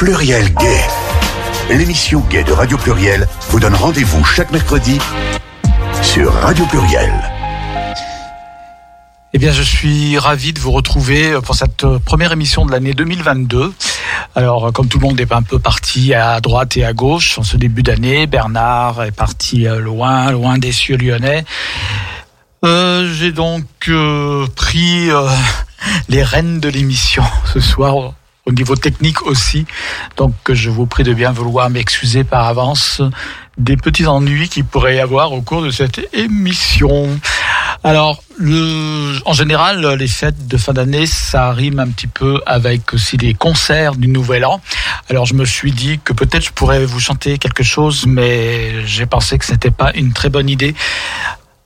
Pluriel Gay. L'émission Gay de Radio Pluriel vous donne rendez-vous chaque mercredi sur Radio Pluriel. Eh bien, je suis ravi de vous retrouver pour cette première émission de l'année 2022. Alors, comme tout le monde est un peu parti à droite et à gauche en ce début d'année, Bernard est parti loin, loin des cieux lyonnais. Euh, J'ai donc euh, pris euh, les rênes de l'émission ce soir au niveau technique aussi. Donc je vous prie de bien vouloir m'excuser par avance des petits ennuis qu'il pourrait y avoir au cours de cette émission. Alors, en général, les fêtes de fin d'année, ça rime un petit peu avec aussi les concerts du Nouvel An. Alors, je me suis dit que peut-être je pourrais vous chanter quelque chose, mais j'ai pensé que c'était pas une très bonne idée.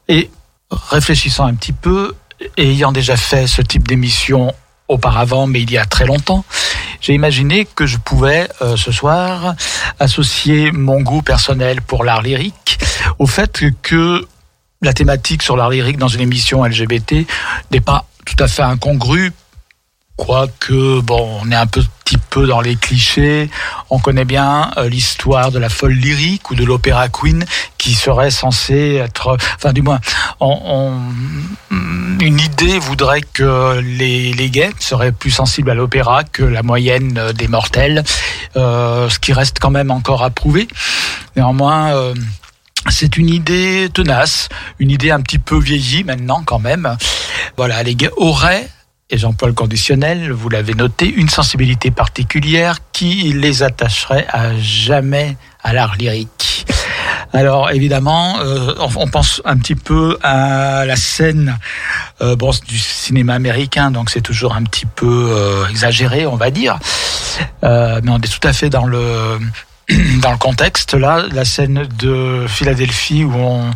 Et réfléchissant un petit peu, ayant déjà fait ce type d'émission auparavant, mais il y a très longtemps, j'ai imaginé que je pouvais euh, ce soir associer mon goût personnel pour l'art lyrique au fait que la thématique sur l'art lyrique dans une émission LGBT n'est pas tout à fait incongrue Quoique, bon, on est un petit peu dans les clichés. On connaît bien euh, l'histoire de la folle lyrique ou de l'opéra queen qui serait censé être, enfin, du moins, on, une idée voudrait que les, les gays seraient plus sensibles à l'opéra que la moyenne des mortels, euh, ce qui reste quand même encore à prouver. Néanmoins, euh, c'est une idée tenace, une idée un petit peu vieillie maintenant quand même. Voilà, les gays auraient et j'emploie le conditionnel, vous l'avez noté, une sensibilité particulière qui les attacherait à jamais à l'art lyrique. Alors évidemment, euh, on pense un petit peu à la scène euh, bon, du cinéma américain, donc c'est toujours un petit peu euh, exagéré, on va dire, euh, mais on est tout à fait dans le dans le contexte là, la scène de Philadelphie où on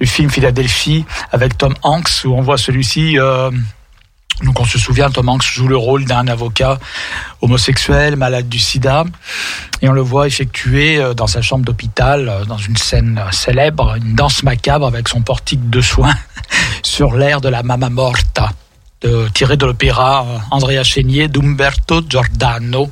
le film Philadelphie avec Tom Hanks où on voit celui-ci euh, donc on se souvient, Tom Hanks joue le rôle d'un avocat homosexuel, malade du sida, et on le voit effectuer euh, dans sa chambre d'hôpital, euh, dans une scène célèbre, une danse macabre avec son portique de soins sur l'air de la Mamma Morta, de, tiré de l'opéra euh, Andrea Chénier d'Umberto Giordano,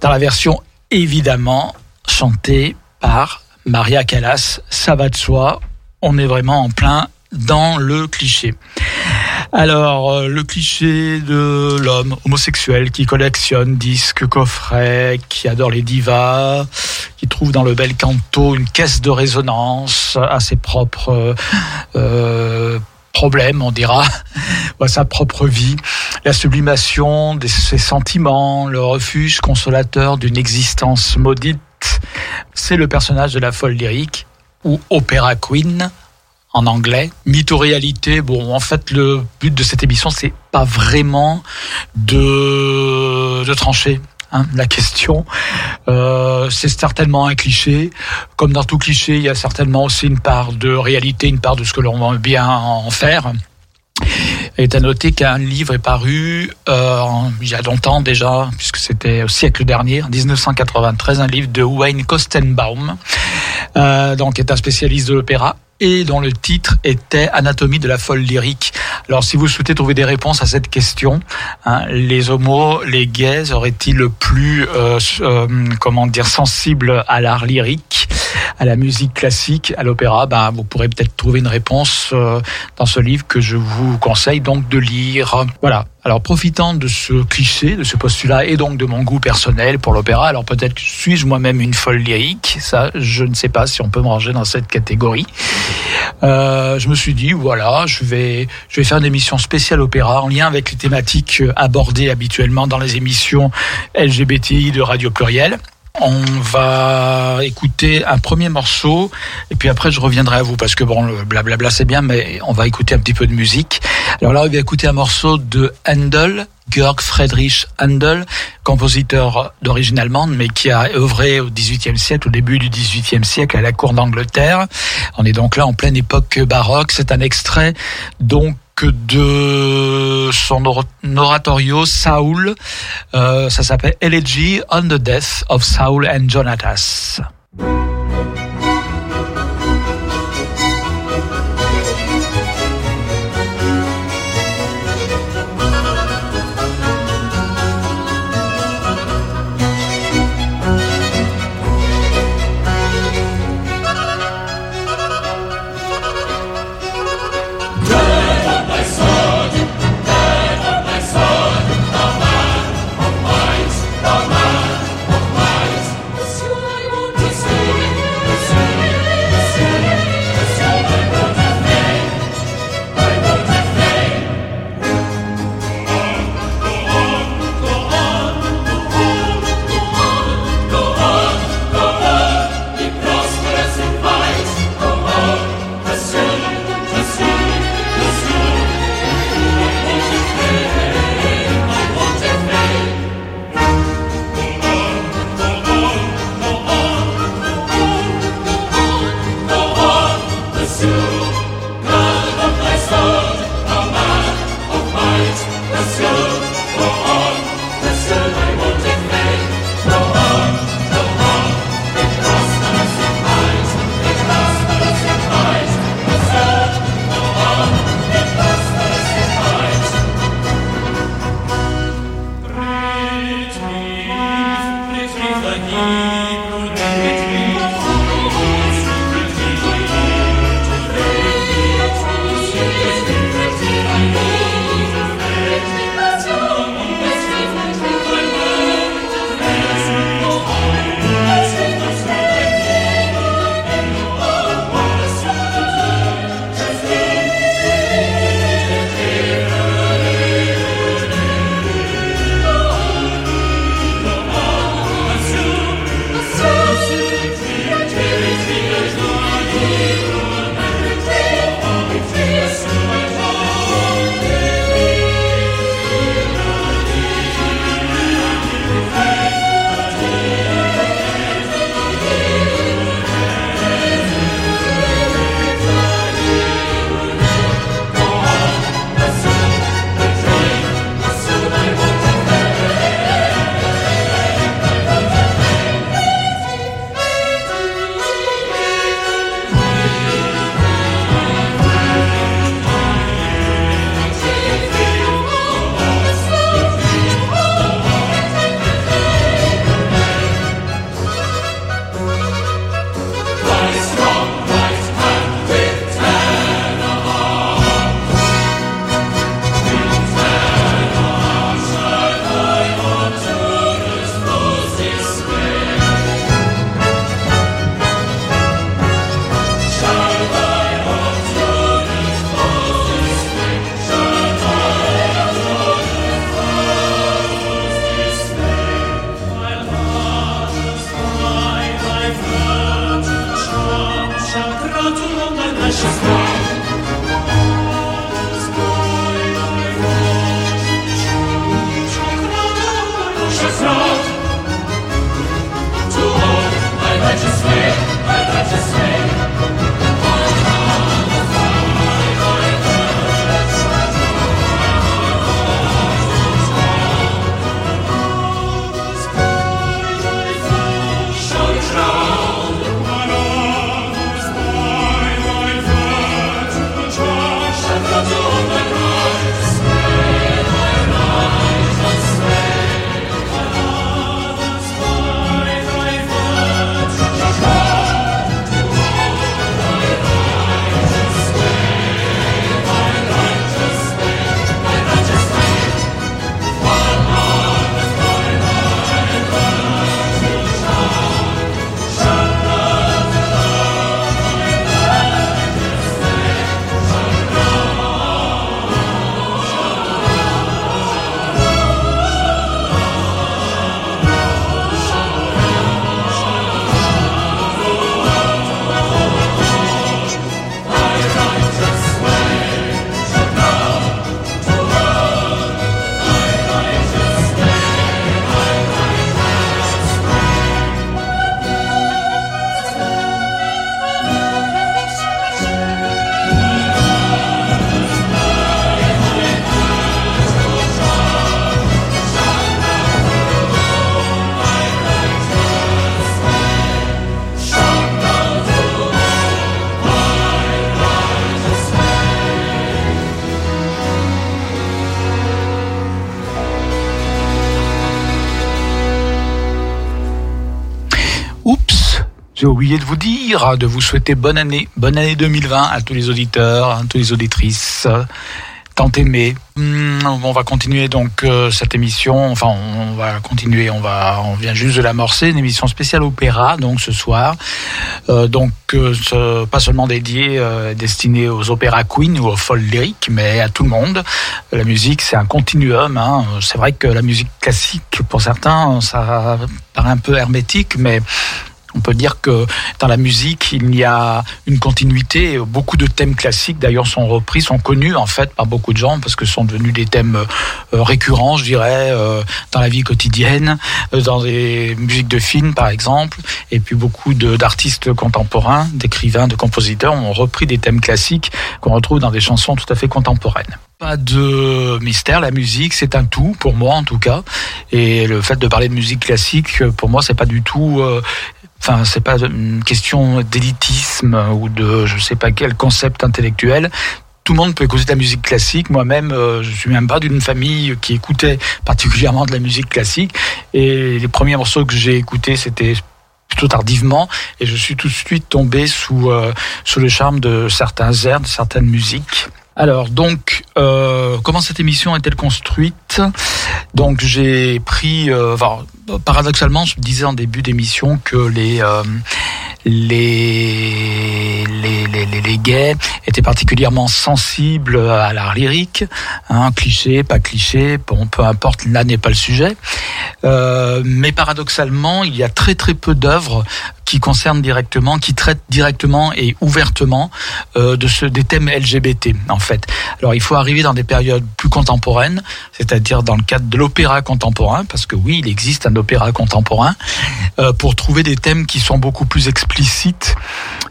dans la version évidemment chantée par Maria Callas. Ça va de soi, on est vraiment en plein dans le cliché. Alors, euh, le cliché de l'homme homosexuel qui collectionne disques, coffrets, qui adore les divas, qui trouve dans le bel canto une caisse de résonance à ses propres euh, problèmes, on dira, à sa propre vie, la sublimation de ses sentiments, le refuge consolateur d'une existence maudite. C'est le personnage de la folle lyrique ou opéra queen en anglais. Mytho-réalité, bon, en fait, le but de cette émission, c'est pas vraiment de, de trancher. Hein, la question, euh, c'est certainement un cliché. Comme dans tout cliché, il y a certainement aussi une part de réalité, une part de ce que l'on veut bien en faire. Il est à noter qu'un livre est paru euh, il y a longtemps déjà, puisque c'était au siècle dernier, en 1993, un livre de Wayne Kostenbaum, euh, donc est un spécialiste de l'opéra et dont le titre était Anatomie de la folle lyrique. Alors si vous souhaitez trouver des réponses à cette question, hein, les homos, les gays auraient-ils le plus, euh, euh, comment dire, sensible à l'art lyrique, à la musique classique, à l'opéra? Ben vous pourrez peut-être trouver une réponse euh, dans ce livre que je vous conseille donc de lire. Voilà. Alors profitant de ce cliché, de ce postulat et donc de mon goût personnel pour l'opéra, alors peut-être suis-je moi-même une folle lyrique, ça je ne sais pas si on peut me ranger dans cette catégorie. Euh, je me suis dit voilà, je vais je vais faire une émission spéciale opéra en lien avec les thématiques abordées habituellement dans les émissions LGBTI de Radio Pluriel. On va écouter un premier morceau et puis après je reviendrai à vous parce que bon le blablabla c'est bien mais on va écouter un petit peu de musique. Alors là on va écouter un morceau de Handel, Georg Friedrich Handel, compositeur d'origine allemande mais qui a œuvré au XVIIIe siècle, au début du XVIIIe siècle à la cour d'Angleterre. On est donc là en pleine époque baroque. C'est un extrait donc de son oratorio Saul. Euh, ça s'appelle Elegy on the Death of Saul and Jonatas. J'ai oublié de vous dire, de vous souhaiter bonne année, bonne année 2020 à tous les auditeurs, à toutes les auditrices, tant aimés. Hmm, on va continuer donc euh, cette émission. Enfin, on va continuer. On va, on vient juste de l'amorcer, une émission spéciale opéra donc ce soir. Euh, donc euh, pas seulement dédiée, destinée aux opéras queen ou aux folles lyriques, mais à tout le monde. La musique, c'est un continuum. Hein. C'est vrai que la musique classique, pour certains, ça paraît un peu hermétique, mais on peut dire que dans la musique, il y a une continuité. Beaucoup de thèmes classiques, d'ailleurs, sont repris, sont connus en fait par beaucoup de gens parce que sont devenus des thèmes euh, récurrents, je dirais, euh, dans la vie quotidienne, euh, dans des musiques de films, par exemple. Et puis beaucoup d'artistes contemporains, d'écrivains, de compositeurs ont repris des thèmes classiques qu'on retrouve dans des chansons tout à fait contemporaines. Pas de mystère, la musique c'est un tout pour moi en tout cas, et le fait de parler de musique classique pour moi c'est pas du tout Enfin, c'est pas une question d'élitisme ou de je sais pas quel concept intellectuel. tout le monde peut écouter de la musique classique. Moi-même, euh, je suis même pas d'une famille qui écoutait particulièrement de la musique classique. Et les premiers morceaux que j'ai écoutés, c'était plutôt tardivement et je suis tout de suite tombé sous euh, sous le charme de certains airs, de certaines musiques. Alors donc, euh, comment cette émission est-elle construite? Donc j'ai pris, euh, paradoxalement, je disais en début d'émission que les les, les, les, les, gays étaient particulièrement sensibles à l'art lyrique, hein, cliché, pas cliché, bon, peu importe, là n'est pas le sujet. Euh, mais paradoxalement, il y a très très peu d'œuvres qui concernent directement, qui traitent directement et ouvertement euh, de ce, des thèmes LGBT en fait. Alors il faut arriver dans des périodes plus contemporaines, c'est-à-dire dans le cadre de l'opéra contemporain, parce que oui, il existe un opéra contemporain, euh, pour trouver des thèmes qui sont beaucoup plus explicites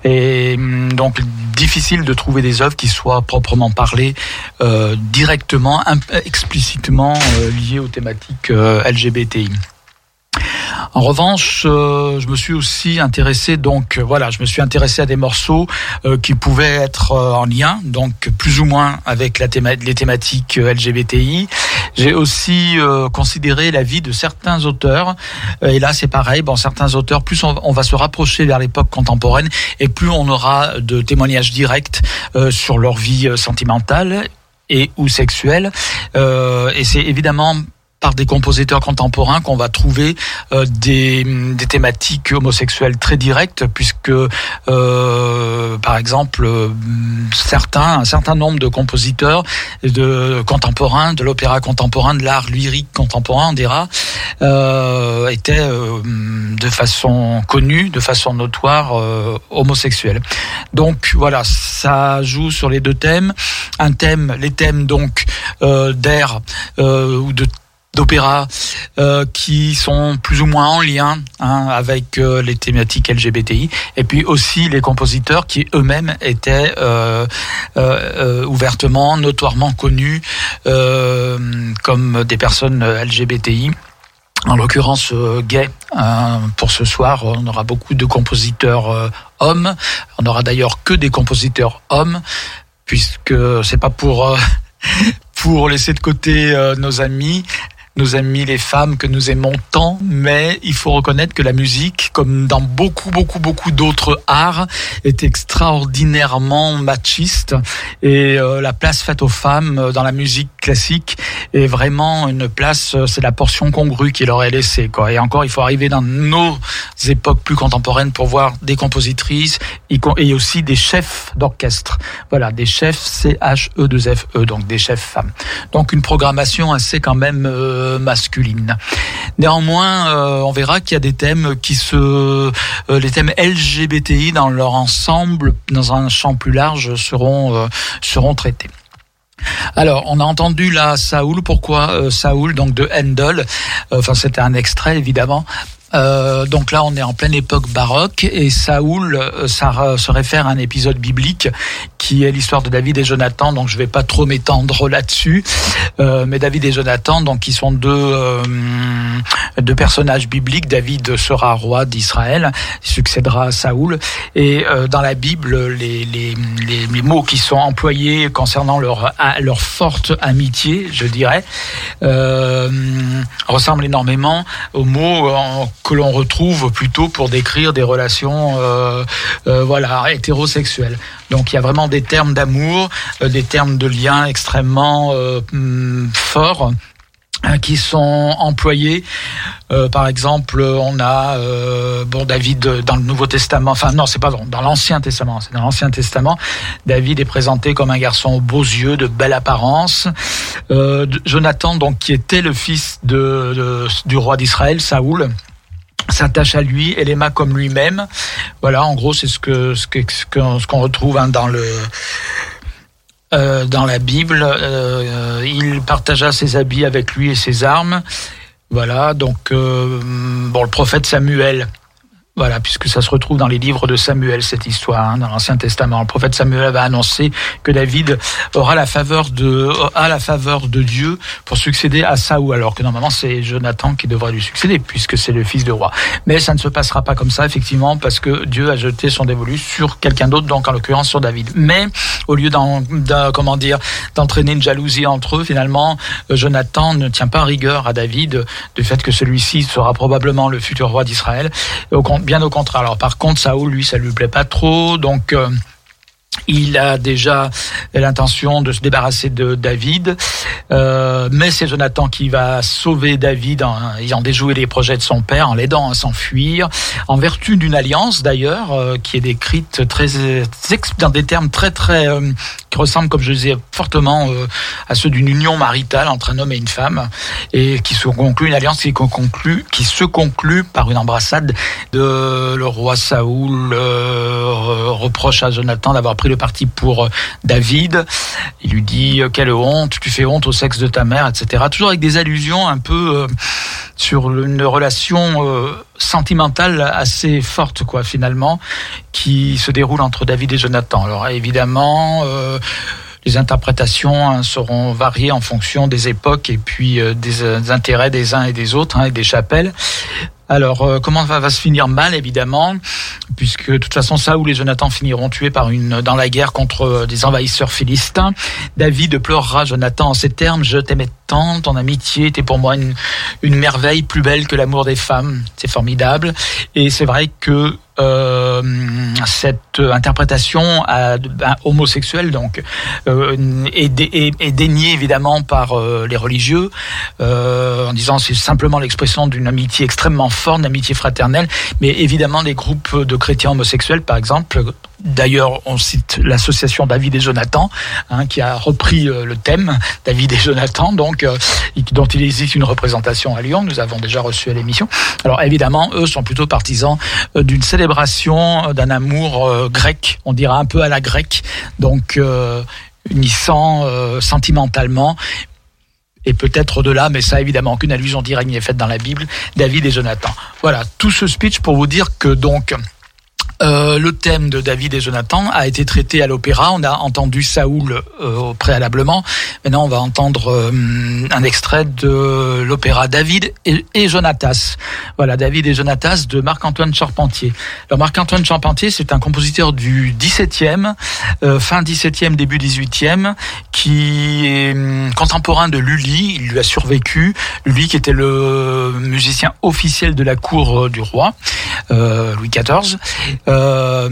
et hum, donc difficile de trouver des œuvres qui soient proprement parlées euh, directement, explicitement euh, liées aux thématiques LGBTI. En revanche, euh, je me suis aussi intéressé donc euh, voilà, je me suis intéressé à des morceaux euh, qui pouvaient être en lien donc plus ou moins avec la les thématiques LGBTI. J'ai aussi considéré la vie de certains auteurs et là c'est pareil, bon certains auteurs plus on, va se rapprocher vers l'époque contemporaine et plus on aura de témoignages directs sur leur vie sentimentale et ou sexuelle et c'est évidemment par des compositeurs contemporains qu'on va trouver euh, des, thématiques homosexuelles très directes, puisque euh, par exemple euh, certains, un certain nombre de compositeurs de contemporains, de l'opéra contemporain, de l'art lyrique contemporain, on dira, euh, étaient euh, de façon connue, de façon notoire homosexuels. Donc voilà, ça joue sur les deux thèmes. Un thème, les thèmes donc d'air ou de d'opéra euh, qui sont plus ou moins en lien hein, avec euh, les thématiques LGBTI et puis aussi les compositeurs qui eux-mêmes étaient euh, ouvertement, notoirement connus comme des personnes LGBTI. En l'occurrence gay. Hein, pour ce soir, on aura beaucoup de compositeurs hommes. On aura d'ailleurs que des compositeurs hommes, puisque c'est pas pour pour laisser de côté nos amis nos amis les femmes que nous aimons tant, mais il faut reconnaître que la musique, comme dans beaucoup, beaucoup, beaucoup d'autres arts, est extraordinairement machiste et euh, la place faite aux femmes euh, dans la musique classique est vraiment une place, euh, c'est la portion congrue qui leur est laissée. Quoi. Et encore, il faut arriver dans nos époques plus contemporaines pour voir des compositrices et aussi des chefs d'orchestre. Voilà, des chefs C-H-E-2-F-E, donc des chefs femmes. Donc une programmation assez quand même masculine. Néanmoins, euh, on verra qu'il y a des thèmes qui se, euh, les thèmes LGBTI dans leur ensemble, dans un champ plus large, seront euh, seront traités. Alors, on a entendu là Saoul. Pourquoi Saoul Donc de Handel. Enfin, c'était un extrait évidemment. Euh, donc là, on est en pleine époque baroque et Saoul, euh, ça se réfère à un épisode biblique qui est l'histoire de David et Jonathan. Donc je vais pas trop m'étendre là-dessus, euh, mais David et Jonathan, donc qui sont deux deux personnages bibliques. David sera roi d'Israël, succédera à Saoul. Et dans la Bible, les, les, les, mots qui sont employés concernant leur leur forte amitié, je dirais, ressemblent énormément aux mots que l'on retrouve plutôt pour décrire des relations euh, euh, voilà hétérosexuelles. Donc il y a vraiment des termes d'amour, euh, des termes de lien extrêmement hmm, forts hein, qui sont employés. par exemple, on a bon David dans le Nouveau Testament. Enfin non, c'est pas dans, l'Ancien Testament. C'est dans l'Ancien Testament. David est présenté comme un garçon aux beaux yeux, de belle apparence. Jonathan, donc qui était le fils de du roi d'Israël, Saoul s'attache à lui et l'aima comme lui-même. Voilà, en gros, c'est ce que ce que ce qu'on retrouve hein, dans le euh, dans la Bible. Euh, il partagea ses habits avec lui et ses armes. Voilà, donc euh, bon, le prophète Samuel Voilà, puisque ça se retrouve dans les livres de Samuel, cette histoire, hein, dans l'Ancien Testament. Le prophète Samuel avait annoncé que David aura la faveur de, a la faveur de Dieu pour succéder à Saoul, alors que normalement c'est Jonathan qui devrait lui succéder, puisque c'est le fils de roi. Mais ça ne se passera pas comme ça, effectivement, parce que Dieu a jeté son dévolu sur quelqu'un d'autre, donc en l'occurrence sur David. Mais au lieu d'en, comment dire, d'entraîner une jalousie entre eux, finalement, euh, Jonathan ne tient pas rigueur à David du fait que celui-ci sera probablement le futur roi d'Israël. Bien au contraire. Alors par contre, Saoul, lui, ça lui plaît pas trop, donc. Il a déjà l'intention de se débarrasser de David, euh, mais c'est Jonathan qui va sauver David en ayant déjoué les projets de son père, en l'aidant à s'enfuir, en vertu d'une alliance d'ailleurs euh, qui est décrite dans des termes très très euh, qui ressemblent, comme je disais, fortement à ceux d'une union maritale entre un homme et une femme, et qui se conclut une alliance qui se conclut par une embrassade de le roi Saoul reproche à Jonathan d'avoir pris le parti pour euh, David. Il lui dit euh, quelle honte, tu fais honte au sexe de ta mère, etc. Toujours avec des allusions un peu euh, sur une relation sentimentale assez forte, quoi, finalement, qui se déroule entre David et Jonathan. Alors évidemment. Les interprétations hein, seront variées en fonction des époques et puis des, intérêts des uns et des autres hein, et des chapelles. Alors, euh, comment va, se finir mal, évidemment, puisque de toute façon, ça ou les Jonathan finiront tués par une dans la guerre contre euh, des envahisseurs philistins. David pleurera Jonathan en ces termes Je t'aimais tant, ton amitié était pour moi une merveille plus belle que l'amour des femmes. C'est formidable. Et c'est vrai que euh, cette interprétation ben, homosexuelle donc euh, est, est, déniée évidemment par euh, les religieux en disant c'est simplement l'expression d'une amitié extrêmement forte, d'amitié fraternelle, mais évidemment les groupes de chrétiens homosexuels par exemple D'ailleurs, on cite l'association David et Jonathan, hein, qui a repris euh, le thème David et Jonathan, donc euh, dont il existe une représentation à Lyon. Nous avons déjà reçu à l'émission. Alors évidemment, eux sont plutôt partisans euh, d'une célébration d'un amour grec, on dira un peu à la grecque, donc unissant sentimentalement, et peut-être au-delà, mais ça évidemment qu'une allusion directe n'y est faite dans la Bible, David et Jonathan. Voilà, tout ce speech pour vous dire que donc euh, le thème de David et Jonathan a été traité à l'opéra. On a entendu Saoul euh, préalablement. Maintenant, on va entendre euh, un extrait de l'opéra David et, et, Jonatas. Voilà, David et Jonatas de Marc-Antoine Charpentier. Alors, Marc-Antoine Charpentier, c'est un compositeur du 17e, fin 17e, début 18e, qui est hum, contemporain de Lully. Il lui a survécu. Lully, qui était le musicien officiel de la cour du roi, Louis XIV. Euh,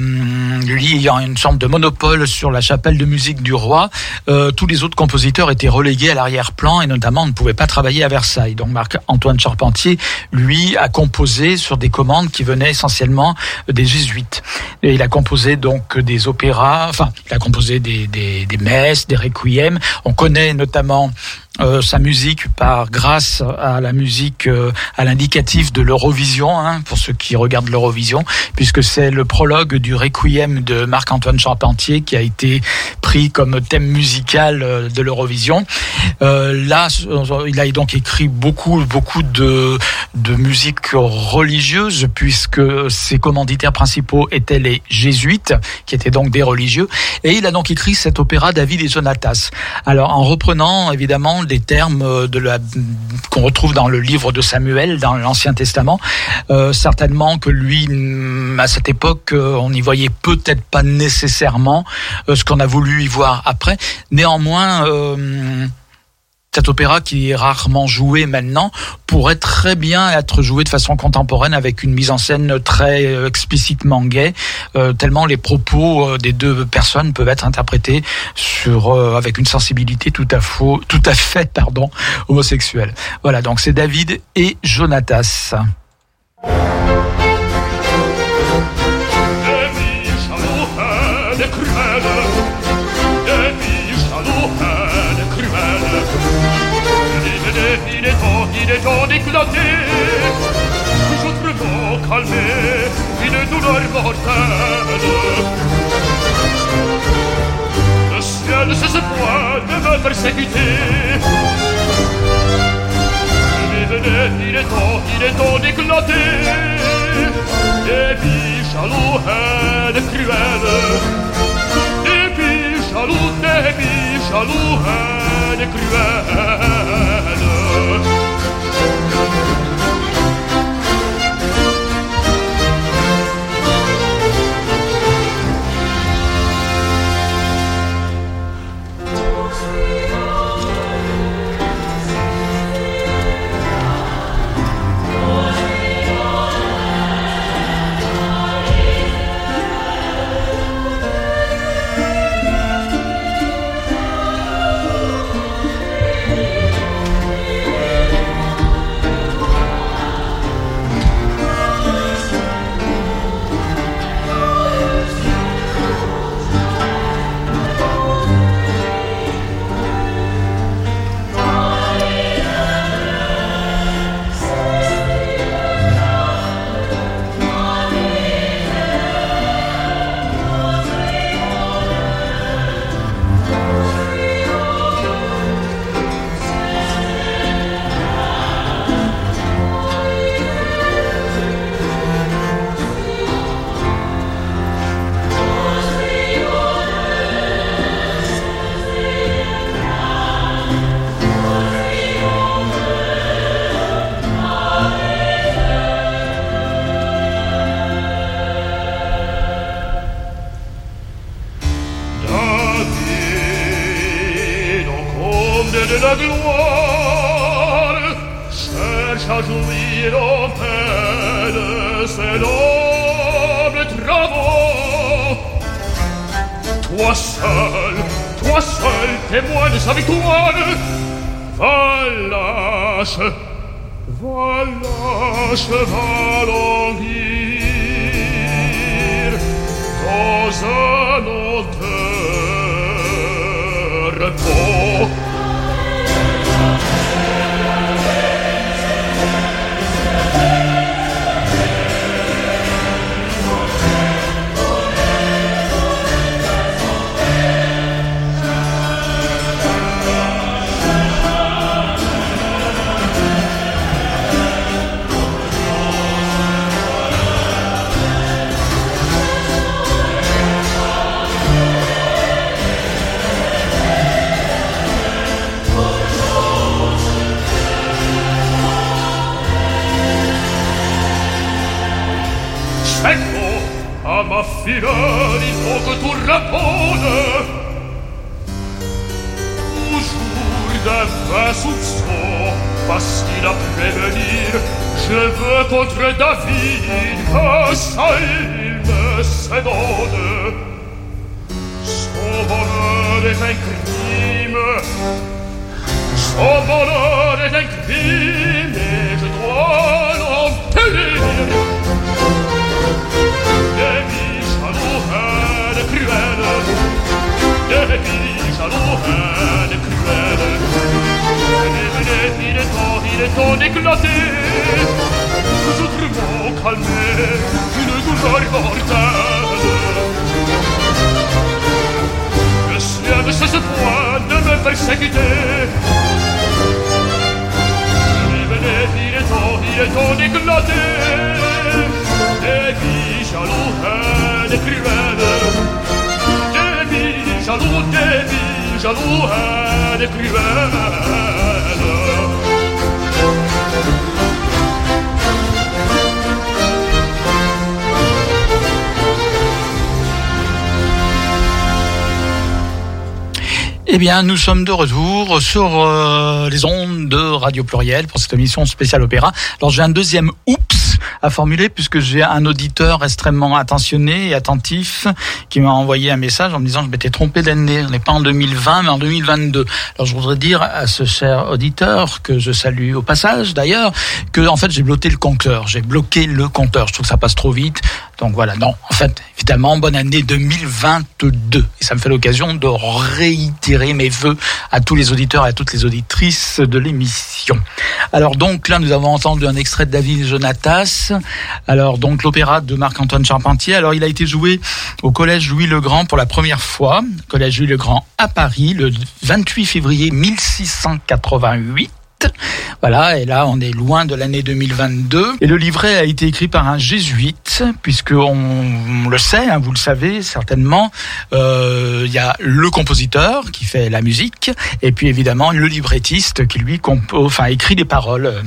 lui ayant une sorte de monopole sur la chapelle de musique du roi, euh, tous les autres compositeurs étaient relégués à l'arrière-plan et notamment on ne pouvait pas travailler à Versailles. Donc Marc-Antoine Charpentier, lui, a composé sur des commandes qui venaient essentiellement des jésuites. Et il a composé donc des opéras, enfin, il a composé des, des, des messes, des requiems. On connaît notamment euh, sa musique par grâce à la musique euh, à l'indicatif de l'Eurovision hein, pour ceux qui regardent l'Eurovision puisque c'est le prologue du Requiem de Marc-Antoine Charpentier qui a été pris comme thème musical euh, de l'Eurovision. là, il a donc écrit beaucoup beaucoup de de musique religieuse puisque ses commanditaires principaux étaient les jésuites qui étaient donc des religieux et il a donc écrit cet opéra David et Jonatas. Alors en reprenant évidemment des termes euh, qu'on retrouve dans le livre de Samuel, dans l'Ancien Testament. Euh, certainement que lui, mm, à cette époque, euh, on n'y voyait peut-être pas nécessairement ce qu'on a voulu y voir après. Néanmoins cet opéra qui est rarement joué maintenant pourrait très bien être joué de façon contemporaine avec une mise en scène très euh, explicitement gay, euh, tellement les propos euh, des deux personnes peuvent être interprétés sur avec une sensibilité tout à tout à fait pardon homosexuelle. Voilà donc c'est David et Jonatas. Éclaté Toujours autrement calmé Une douleur mortelle Le ciel se ce point de me persécuter Mais venez, il est temps, il est temps d'éclater Et haine cruelle. Débit jaloux, débit jaloux, haine cruelle. David, Eh bien, nous sommes de retour sur euh, les ondes de Radio Pluriel pour cette émission spéciale opéra. Alors, j'ai un deuxième oups à formuler puisque j'ai un auditeur extrêmement attentionné et attentif qui m'a envoyé un message en me disant que je m'étais trompé d'année. On n'est pas en 2020, mais en 2022. Alors, je voudrais dire à ce cher auditeur que je salue au passage, d'ailleurs, que en fait, j'ai bloqué le compteur. J'ai bloqué le compteur. Je trouve que ça passe trop vite. Donc voilà, non, en fait, évidemment, bonne année 2022. Et ça me fait l'occasion de réitérer mes voeux à tous les auditeurs et à toutes les auditrices de l'émission. Alors donc là, nous avons entendu un extrait de David Jonatas. Alors donc l'opéra de Marc-Antoine Charpentier. Alors il a été joué au Collège Louis-le-Grand pour la première fois. Collège Louis-le-Grand à Paris le 28 février 1688. Voilà, et là on est loin de l'année 2022. Et le livret a été écrit par un jésuite, puisque on, le sait, hein, vous le savez certainement, euh, il y a le compositeur qui fait la musique, et puis évidemment le librettiste qui lui enfin, écrit des paroles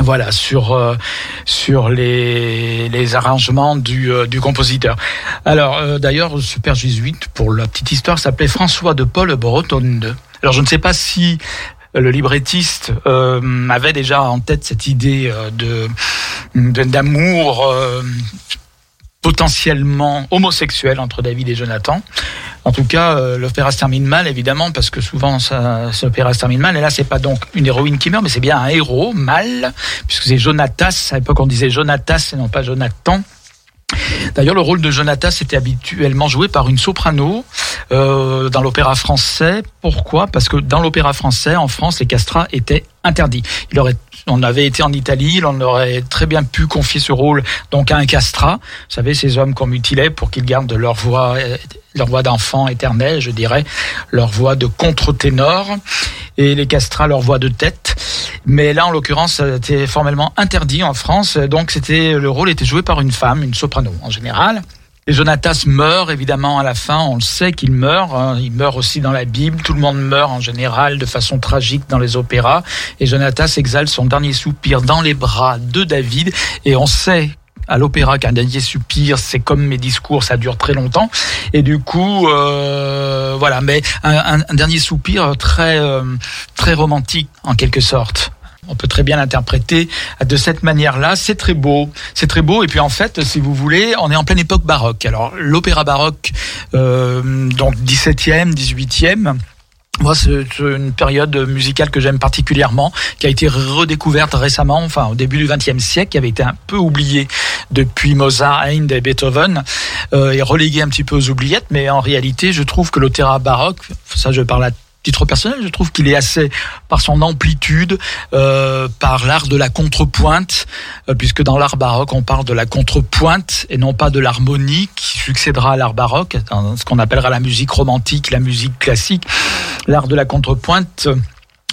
voilà sur euh, sur les, les arrangements du, euh, du compositeur. Alors d'ailleurs ce père jésuite pour la petite histoire s'appelait François de Paul Bretonde. Alors je ne sais pas si le librettiste avait déjà en tête cette idée de d'amour potentiellement homosexuel entre David et Jonathan. En tout cas, euh, l'opéra se termine mal, évidemment, parce que souvent, ça, l'opéra se termine mal. Et là, c'est pas donc une héroïne qui meurt, mais c'est bien un héros, mal, puisque c'est Jonatas. À l'époque, on disait Jonatas et non pas Jonathan. D'ailleurs, le rôle de Jonatas était habituellement joué par une soprano euh, dans l'opéra français. Pourquoi? Parce que dans l'opéra français, en France, les castrats étaient interdits. On avait été en Italie, on aurait très bien pu confier ce rôle donc à un castrat. Vous savez, ces hommes qu'on mutilait pour qu'ils gardent leur voix leur voix d'enfant éternel, je dirais, leur voix de contre-ténor, et les castrats leur voix de tête. Mais là, en l'occurrence, c'était formellement interdit en France, donc c'était le rôle était joué par une femme, une soprano en général. Et Jonatas meurt évidemment à la fin, on le sait qu'il meurt, hein. il meurt aussi dans la Bible, tout le monde meurt en général de façon tragique dans les opéras, et Jonatas exhale son dernier soupir dans les bras de David, et on sait à l'opéra qu'un dernier soupir, c'est comme mes discours, ça dure très longtemps. Et du coup, euh, voilà, mais un, dernier soupir très euh, très romantique en quelque sorte. On peut très bien l'interpréter de cette manière-là. C'est très beau, c'est très beau. Et puis en fait, si vous voulez, on est en pleine époque baroque. Alors l'opéra baroque, euh, donc 17e, 18e moi, c'est une période musicale que j'aime particulièrement, qui a été redécouverte récemment, enfin au début du XXe siècle, qui avait été un peu oubliée depuis Mozart, Haydn et Beethoven, euh, et reléguée un petit peu aux oubliettes. Mais en réalité, je trouve que l'opéra baroque, ça je parle à titre personnel, je trouve qu'il est assez, par son amplitude, euh, par l'art de la contrepointe, euh, puisque dans l'art baroque, on parle de la contrepointe et non pas de l'harmonie qui succédera à l'art baroque, ce qu'on appellera la musique romantique, la musique classique. L'art de la contrepointe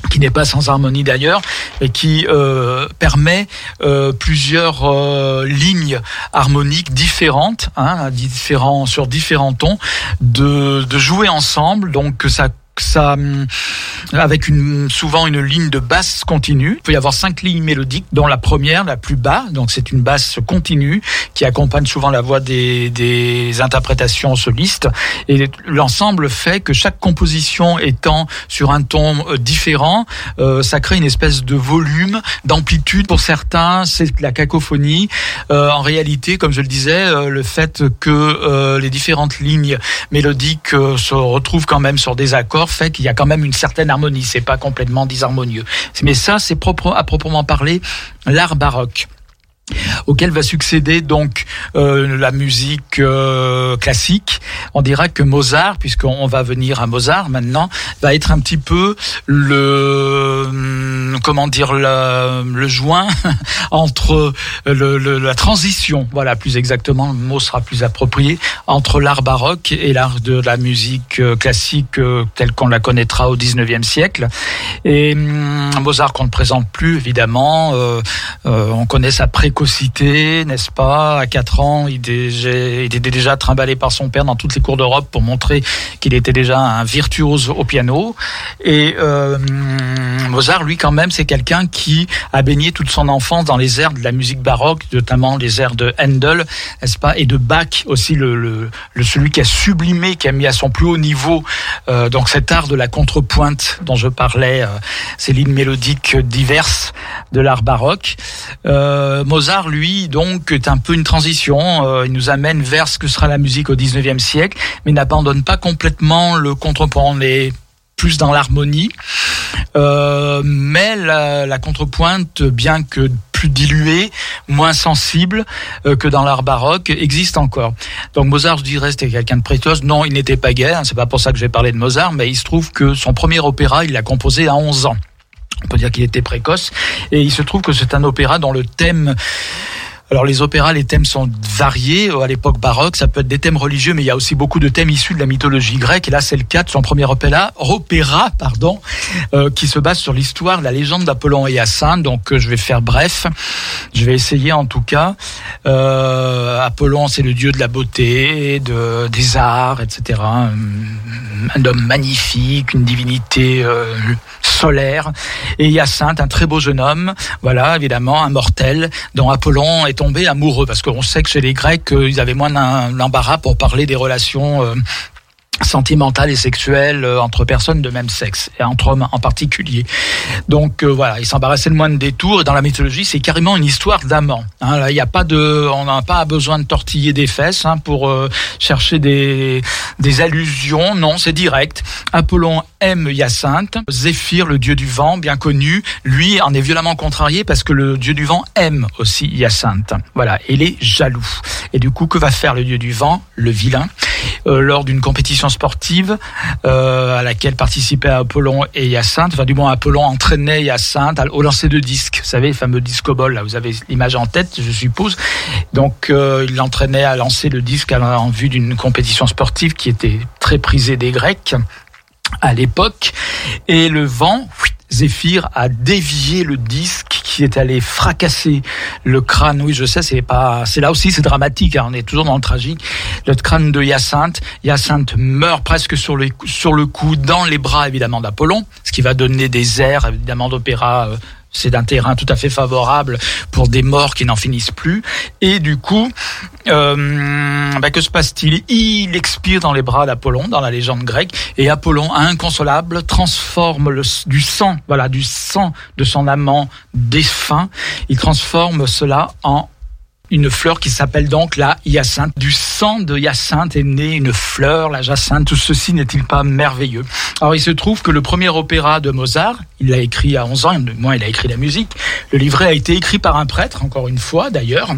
qui n'est pas sans harmonie d'ailleurs, et qui euh, permet euh, plusieurs euh, lignes harmoniques différentes, hein, différents, sur différents tons, de, de jouer ensemble, donc ça ça, hum, avec une, souvent une ligne de basse continue. Il peut y avoir cinq lignes mélodiques, dont la première, la plus bas, donc c'est une basse continue qui accompagne souvent la voix des, des interprétations solistes. Et l'ensemble fait que chaque composition étant sur un ton euh, différent, euh, ça crée une espèce de volume, d'amplitude. Pour certains, c'est la cacophonie. Euh, en réalité, comme je le disais, euh, le fait que euh, les différentes lignes mélodiques se retrouvent quand même sur des accords fait qu'il y a quand même une certaine harmonie. C'est pas complètement disharmonieux. Mais ça, c'est propre, à proprement parler l'art baroque auquel va succéder donc euh, la musique euh, classique. On dira que Mozart, puisqu'on va venir à Mozart maintenant, va être un petit peu le hum, comment dire le, le joint entre le, la transition, voilà plus exactement, le mot sera plus approprié entre l'art baroque et l'art de la musique euh, classique telle qu'on la connaîtra au 19e siècle. Et hum, Mozart qu'on ne présente plus évidemment, on connaît sa précoce n'est-ce pas? À 4 ans, il, était déjà trimballé par son père dans toutes les cours d'Europe pour montrer qu'il était déjà un virtuose au piano. Et euh, Mozart, lui, quand même, c'est quelqu'un qui a baigné toute son enfance dans les airs de la musique baroque, notamment les airs de Handel, n'est-ce pas? Et de Bach aussi, le, celui qui a sublimé, qui a mis à son plus haut niveau euh, donc cet art de la contrepointe dont je parlais, euh, ces lignes mélodiques diverses de l'art baroque. Mozart lui, donc, est un peu une transition. Euh, il nous amène vers ce que sera la musique au 19e siècle, mais n'abandonne pas complètement le contrepoint. On est plus dans l'harmonie. Euh, mais la, contrepointe, bien que plus diluée, moins sensible euh, que dans l'art baroque, existe encore. Donc Mozart, je dirais, c'était quelqu'un de précoce. Non, il n'était pas gay, hein, c'est pas pour ça que j'ai parlé de Mozart, mais il se trouve que son premier opéra, il l'a composé à 11 ans. On peut dire qu'il était précoce. Et il se trouve que c'est un opéra dont le thème Alors les opéras, les thèmes sont variés. À l'époque baroque, ça peut être des thèmes religieux, mais il y a aussi beaucoup de thèmes issus de la mythologie grecque. Et là, c'est le cas de son premier opéra, opéra pardon, euh, qui se base sur l'histoire, la légende d'Apollon et Hyacinthe. Donc euh, je vais faire bref. Je vais essayer en tout cas. Euh, Apollon, c'est le dieu de la beauté, de, des arts, etc. Un, homme magnifique, une divinité euh, solaire. Et Hyacinthe, un très beau jeune homme. Voilà, évidemment, un mortel dont Apollon est tombé amoureux, parce qu'on sait que chez les Grecs, euh, ils avaient moins d'embarras pour parler des relations euh, sentimentale et sexuelle euh, entre personnes de même sexe et entre hommes en particulier. Donc euh, voilà, il s'embarrassait de moins de détours et dans la mythologie, c'est carrément une histoire d'amant. Hein, là, il n'y a pas de, on n'a pas besoin de tortiller des fesses hein, pour euh, chercher des des allusions. Non, c'est direct. Apollon aime Hyacinthe. Zéphyr, le dieu du vent, bien connu, lui en est violemment contrarié parce que le dieu du vent aime aussi Hyacinthe. Voilà, il est jaloux. Et du coup, que va faire le dieu du vent, le vilain, lors d'une compétition sportive euh, à laquelle participaient Apollon et Hyacinthe. Enfin, du moins, Apollon entraînait Hyacinthe au lancer de disques. Vous savez, le fameux disco ball, là, vous avez l'image en tête, je suppose. Donc, euh, il l'entraînait à lancer le disque en vue d'une compétition sportive qui était très prisée des Grecs à l'époque. Et le vent, Zéphyr a dévié le disque qui est allé fracasser le crâne. Oui, je sais, c'est pas, c'est là aussi, c'est dramatique. Hein, on est toujours dans le tragique. Le crâne de Hyacinthe. Hyacinthe meurt presque sur le sur le coup, dans les bras évidemment d'Apollon, ce qui va donner des airs évidemment d'opéra. Euh, c'est un terrain tout à fait favorable pour des morts qui n'en finissent plus. Et du coup, euh, bah, que se passe-t-il? Il expire dans les bras d'Apollon, dans la légende grecque, et Apollon, inconsolable, transforme le, du sang, voilà, du sang de son amant défunt, il transforme cela en une fleur qui s'appelle donc la hyacinthe. Du sang de hyacinthe est née une fleur, la jacinthe. Tout ceci n'est-il pas merveilleux? Alors il se trouve que le premier opéra de Mozart, il l'a écrit à 11 ans, moins il a écrit la musique. Le livret a été écrit par un prêtre, encore une fois d'ailleurs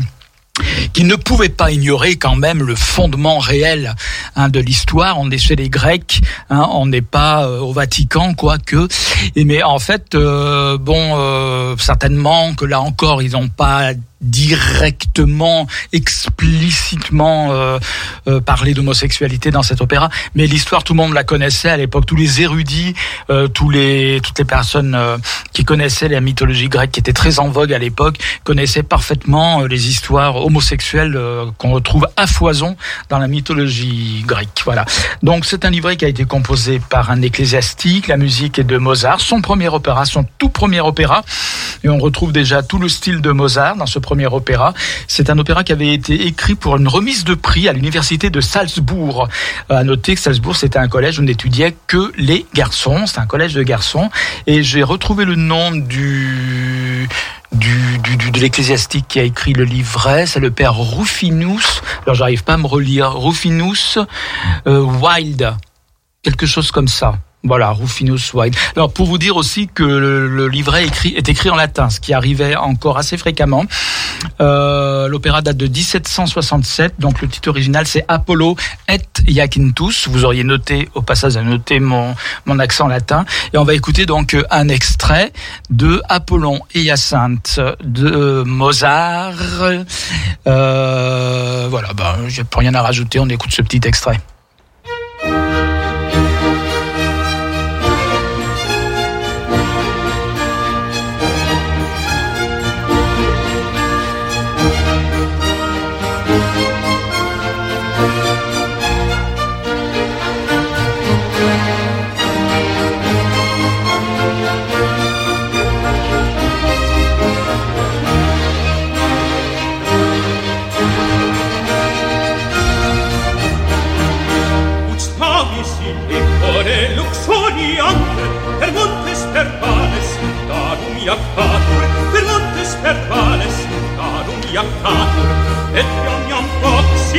qui ne pouvait pas ignorer quand même le fondement réel hein, de l'histoire. On est chez les Grecs, hein, on n'est pas euh, au Vatican, quoique. Mais en fait, euh, bon, euh, certainement que là encore, ils n'ont pas directement, explicitement euh, euh, parler d'homosexualité dans cet opéra, mais l'histoire tout le monde la connaissait à l'époque. Tous les érudits, euh, tous les toutes les personnes euh, qui connaissaient la mythologie grecque, qui était très en vogue à l'époque, connaissaient parfaitement les histoires homosexuelles qu'on retrouve à foison dans la mythologie grecque. Voilà. Donc c'est un livret qui a été composé par un ecclésiastique. La musique est de Mozart, son premier opéra, son tout premier opéra, et on retrouve déjà tout le style de Mozart dans ce premier opéra. C'est un opéra qui avait été écrit pour une remise de prix à l'université de Salzbourg. Euh, à noter que Salzbourg, c'était un collège où n'étudiait que les garçons. C'est un collège de garçons. Et j'ai retrouvé le nom du du, du, de l'ecclésiastique qui a écrit le livret, c'est le père Rufinus. Alors j'arrive pas à me relire. Rufinus euh, Wild, quelque chose comme ça. Voilà, Rufinus Wild. Alors pour vous dire aussi que le, livret écrit, est écrit en latin, ce qui arrivait encore assez fréquemment. Euh, L'opéra date de 1767, donc le titre original c'est Apollo et Iacintus. Vous auriez noté au passage à noter mon, mon accent latin. Et on va écouter donc un extrait de Apollon et Hyacinthe de Mozart. Euh, voilà, ben, j'ai plus rien à rajouter, on écoute ce petit extrait.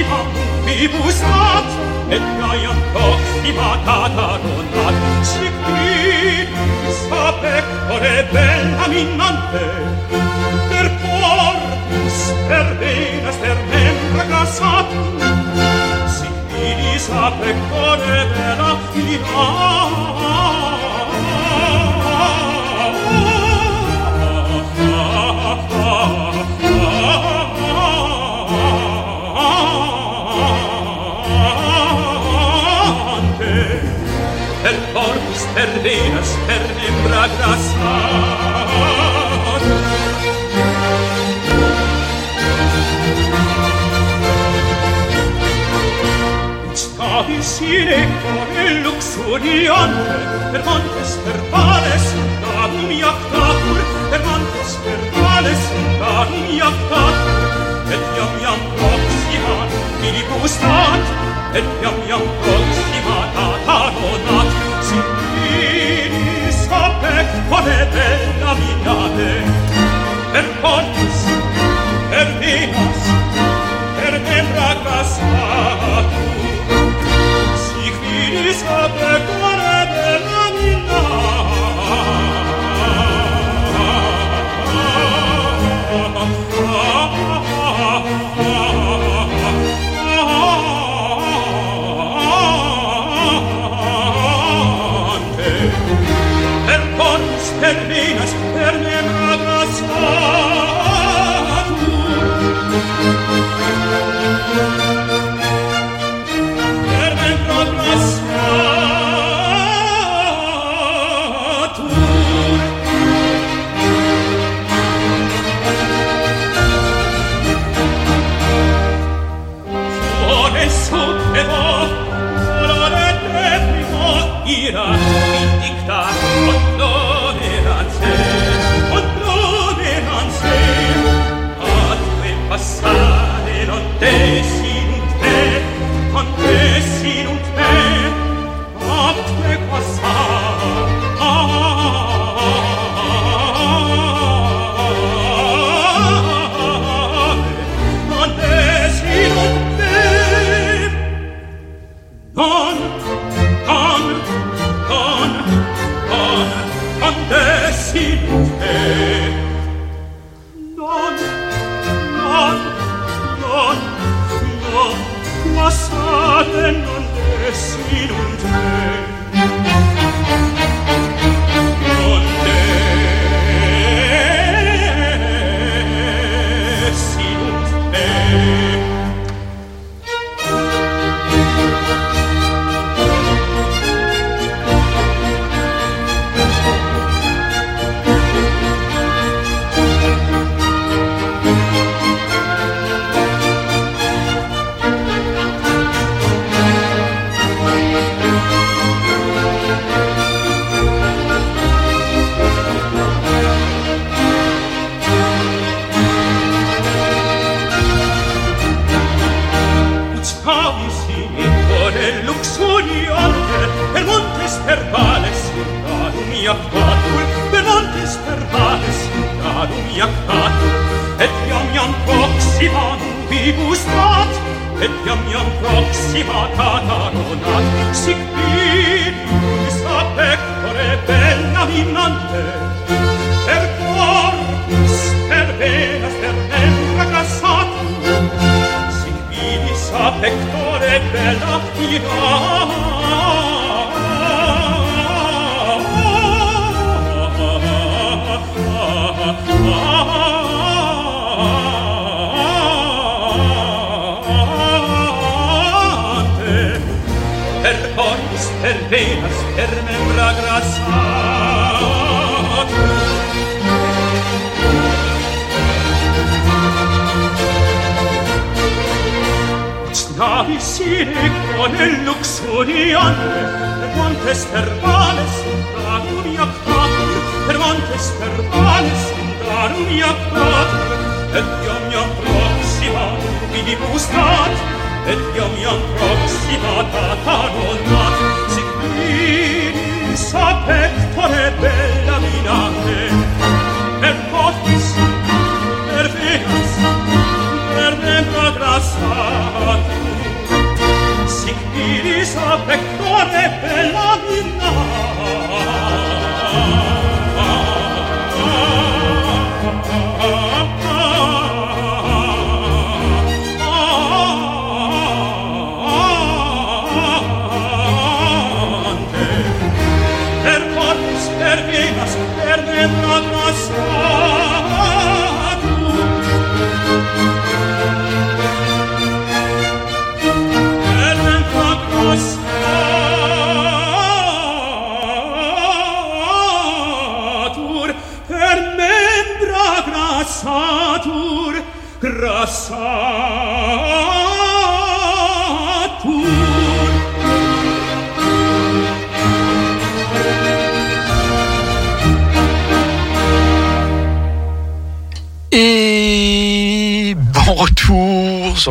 viva vivus stat et gaia proxima data rondat sic qui peccore bella minnante per portus per venas per membra cassat sic qui sa peccore bella filimante herreras per hembra grasa vicine come luxuriante per montes per pales danum iactatur per montes per pales danum iactatur et iam iam proxima milibus dat et iam iam proxima tatano dat se potete navitate per portis per vinas per membra casatu si quiris a pecore della minna Ah, ah, ah, ah, ah, ah, ah, ah,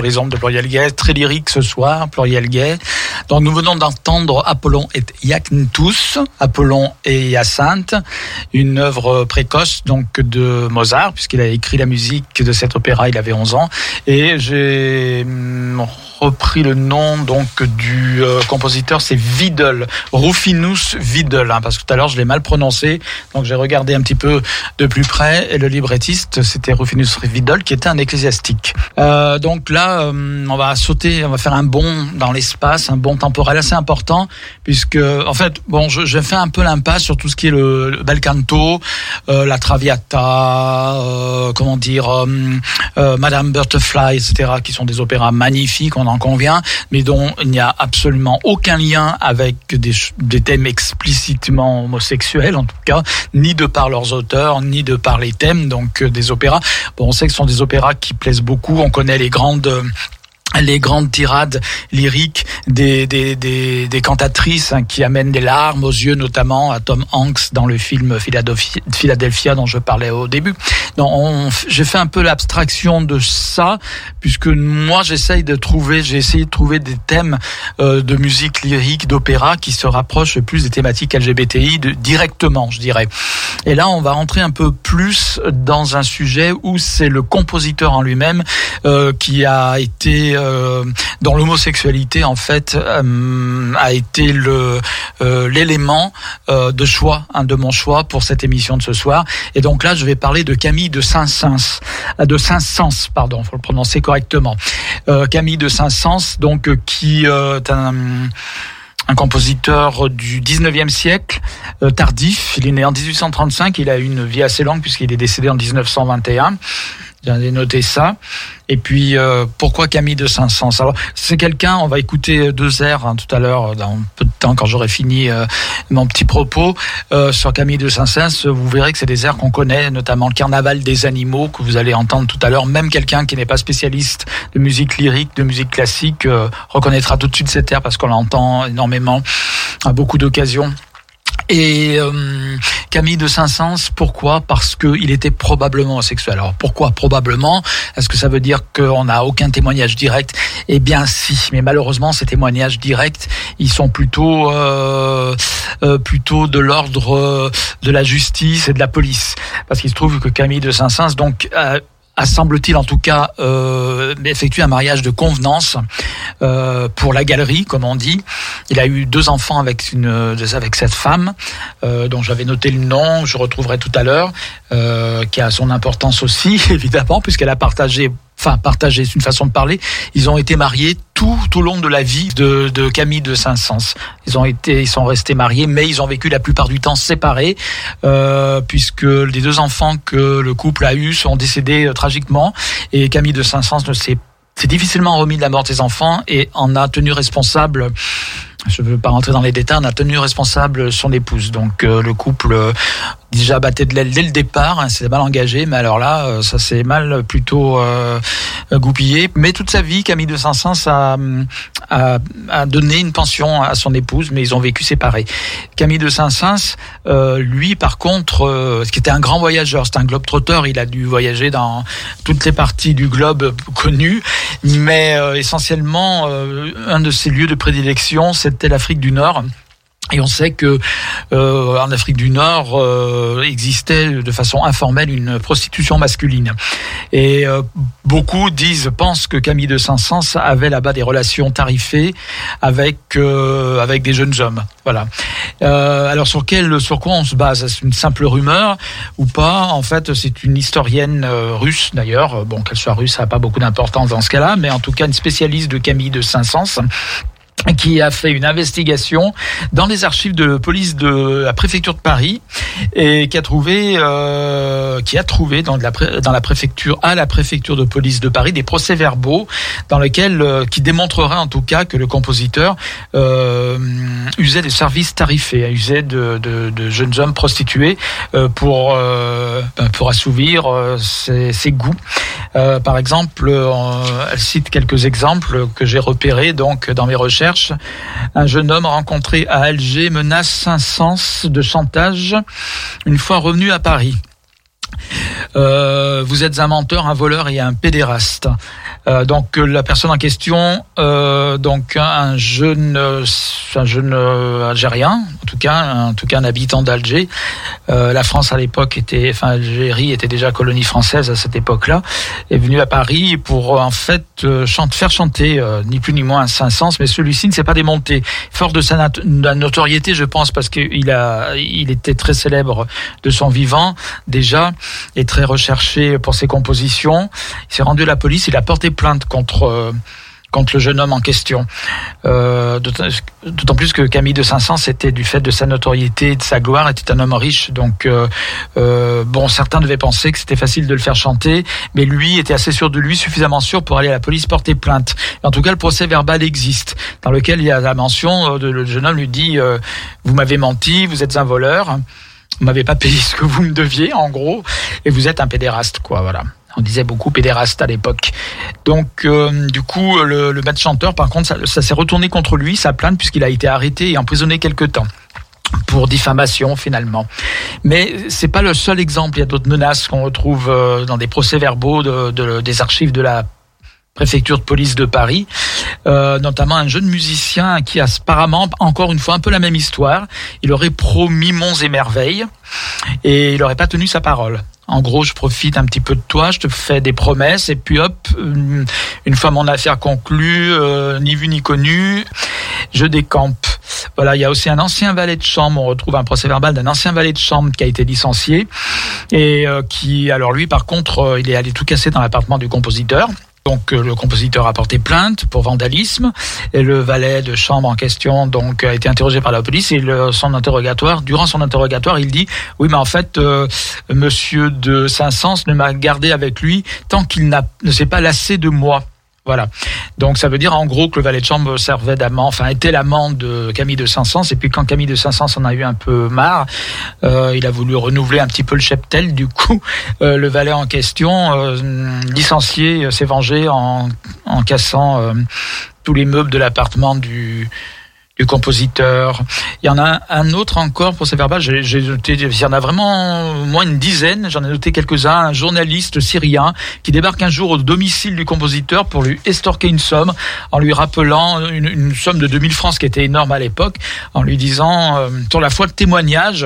sur les ondes de Pluriel Gay, très lyrique ce soir, Pluriel Gay. Donc nous venons d'entendre Apollon et Iacntus, Apollon et Hyacinthe, une œuvre précoce donc de Mozart, puisqu'il a écrit la musique de cet opéra, il avait 11 ans. Et j'ai hum, repris le nom donc du euh, compositeur, c'est Vidal, Rufinus Vidal, hein, parce que tout à l'heure je l'ai mal prononcé, donc j'ai regardé un petit peu de plus près, et le librettiste c'était Rufinus Vidal qui était un ecclésiastique. Euh, donc là, euh, on va sauter, on va faire un bond dans l'espace, un bond temporel assez important, puisque en fait, bon, je fais un peu l'impasse sur tout ce qui est le, le bel canto, la Traviata, comment dire, Madame Butterfly, etc., qui sont des opéras magnifiques, convient, mais dont il n'y a absolument aucun lien avec des, des thèmes explicitement homosexuels, en tout cas, ni de par leurs auteurs, ni de par les thèmes, donc des opéras. Bon, on sait que ce sont des opéras qui plaisent beaucoup. On connaît les grandes les grandes tirades lyriques des, des, des, des cantatrices hein, qui amènent des larmes aux yeux, notamment à Tom Hanks dans le film Philadelphia, dont je parlais au début. J'ai fait un peu l'abstraction de ça, puisque moi j'essaye de trouver, j'ai essayé de trouver des thèmes euh, de musique lyrique, d'opéra qui se rapprochent plus des thématiques LGBTI directement, je dirais. Et là, on va rentrer un peu plus dans un sujet où c'est le compositeur en lui-même euh, qui a été euh, dans l'homosexualité en fait euh, a été euh, l'élément de choix, un de mon choix pour cette émission de ce soir. Et donc là, je vais parler de Camille de Saint-Saëns, de Saint-Saëns, pardon, faut le prononcer correctement. Camille de Saint-Saëns, donc qui est un un compositeur du 19e siècle, tardif. Il est né en 1835, il a eu une vie assez longue puisqu'il est décédé en 1921. J'ai noté ça. Et puis, euh, pourquoi Camille de Saint-Saëns? Alors, c'est quelqu'un, on va écouter deux airs hein, tout à l'heure, dans peu de temps, quand j'aurai fini euh, mon petit propos euh, sur Camille de Saint-Saëns. Vous verrez que c'est des airs qu'on connaît, notamment le Carnaval des animaux, que vous allez entendre tout à l'heure. Même quelqu'un qui n'est pas spécialiste de musique lyrique, de musique classique, reconnaîtra tout de suite cet air parce qu'on l'entend énormément à beaucoup d'occasions. Et euh, Camille de Saint-Saëns, pourquoi? Parce qu'il était probablement homosexuel. Alors pourquoi probablement? Est-ce que ça veut dire qu'on n'a aucun témoignage direct? Eh bien si, mais malheureusement ces témoignages directs, ils sont plutôt euh, euh, plutôt de l'ordre de la justice et de la police, parce qu'il se trouve que Camille de Saint-Saëns donc semble-t-il en tout cas euh, un mariage de convenance euh, pour la galerie, comme on dit. Il a eu deux enfants avec une avec cette femme euh, dont j'avais noté le nom, je retrouverai tout à l'heure, euh, qui a son importance aussi évidemment puisqu'elle a partagé enfin partagé, c'est une façon de parler. Ils ont été mariés tout au long de la vie de, de Camille de Saint-Saëns. Ils ont été, ils sont restés mariés, mais ils ont vécu la plupart du temps séparés, euh, puisque les deux enfants que le couple a eus sont décédés euh, tragiquement, et Camille de Saint-Saëns ne s'est difficilement remis de la mort de ses enfants et en a tenu responsable je ne veux pas rentrer dans les détails, on a tenu responsable son épouse. Donc euh, le couple euh, déjà battait de l'aile dès le départ, hein, c'est mal engagé, mais alors là, euh, ça s'est mal plutôt goupillé. Mais toute sa vie, Camille de Saint-Saëns a, a, a, donné une pension à son épouse, mais ils ont vécu séparés. Camille de Saint-Saëns, lui, par contre, ce qui était un grand voyageur, c'est un globe trotteur, il a dû voyager dans toutes les parties du globe connues, mais essentiellement, un de ses lieux de prédilection, c'est c'était l'Afrique du Nord. Et on sait que euh, en Afrique du Nord euh, existait de façon informelle une prostitution masculine. Et euh, beaucoup disent, pensent que Camille de Saint-Saëns avait là-bas des relations tarifées avec avec des jeunes hommes. Voilà. alors sur quel sur quoi on se base? C'est une simple rumeur ou pas? En fait, c'est une historienne russe d'ailleurs. Bon, qu'elle soit russe, ça n'a pas beaucoup d'importance dans ce cas-là, mais en tout cas une spécialiste de Camille de Saint-Saëns qui a fait une investigation dans les archives de police de la préfecture de Paris et qui a trouvé euh, qui a trouvé dans la préfecture à la préfecture de police de Paris des procès-verbaux dans lesquels euh, qui démontreraient en tout cas que le compositeur euh, usait des services tarifés, usait de, de, de jeunes hommes prostitués euh, pour euh, ben, pour assouvir ses, ses, goûts. par exemple, elle cite quelques exemples que j'ai repérés donc dans mes recherches un jeune homme rencontré à Alger menace Saint-Saëns de chantage une fois revenu à Paris. Euh, vous êtes un menteur, un voleur et un pédéraste. Euh, donc euh, la personne en question, euh, donc un jeune, un jeune algérien, en tout cas, en tout cas un habitant d'Alger. la France à l'époque était, enfin Algérie était déjà colonie française à cette époque-là, est venu à Paris pour en fait chante, faire chanter ni plus ni moins Saint-Saëns, mais celui-ci ne s'est pas démonté. Fort de sa notoriété, je pense, parce qu'il a, il était très célèbre de son vivant déjà et très recherché pour ses compositions. Il s'est rendu à la police, il a porté plainte contre euh, contre le jeune homme en question. Euh, D'autant plus que Camille de Saint-Saëns, c'était du fait de sa notoriété, de sa gloire, était un homme riche. Donc, euh, bon, certains devaient penser que c'était facile de le faire chanter, mais lui était assez sûr de lui, suffisamment sûr pour aller à la police porter plainte. En tout cas, le procès verbal existe, dans lequel il y a la mention, le jeune homme lui dit, vous m'avez menti, vous êtes un voleur, m'avez pas payé ce que vous me deviez, en gros, et vous êtes un pédéraste, quoi, voilà. On disait beaucoup pédéraste à l'époque. Donc, euh, du coup, le, le maître chanteur, par contre, ça, s'est retourné contre lui, sa plainte, puisqu'il a été arrêté et emprisonné quelque temps pour diffamation finalement. Mais c'est pas le seul exemple. Il y a d'autres menaces qu'on retrouve euh, dans des procès-verbaux de, des archives de la préfecture de police de Paris, euh, notamment un jeune musicien qui a apparemment, encore une fois, un peu la même histoire. Il aurait promis monts et merveilles et il n'aurait pas tenu sa parole. En gros, je profite un petit peu de toi, je te fais des promesses et puis hop, euh, une fois mon affaire conclue, euh, ni vu ni connu, je décampe. Voilà, il y a aussi un ancien valet de chambre, on retrouve un procès verbal d'un ancien valet de chambre qui a été licencié et euh, qui, alors lui, par contre, il est allé tout casser dans l'appartement du compositeur. Donc euh, le compositeur a porté plainte pour vandalisme et le valet de chambre en question donc a été interrogé par la police et son interrogatoire durant son interrogatoire il dit oui mais en fait euh, monsieur de Saint-Saëns ne m'a gardé avec lui tant qu'il ne s'est pas lassé de moi voilà. Donc ça veut dire en gros que le valet de chambre servait d'amant, enfin était l'amant de Camille de Saint-Saëns. Et puis quand Camille de Saint-Saëns en a eu un peu marre, euh, il a voulu renouveler un petit peu le cheptel. Du coup, euh, le valet en question, euh, licencié, s'est vengé en, en cassant tous les meubles de l'appartement du du compositeur. Il y en a un autre encore pour ces verbales. J'ai noté, il y en a vraiment moins une dizaine. J'en ai noté quelques-uns. Un journaliste syrien qui débarque un jour au domicile du compositeur pour lui estorquer une somme en lui rappelant une, somme de 2000 francs, ce qui était énorme à l'époque, en lui disant, euh, sur la foi, le témoignage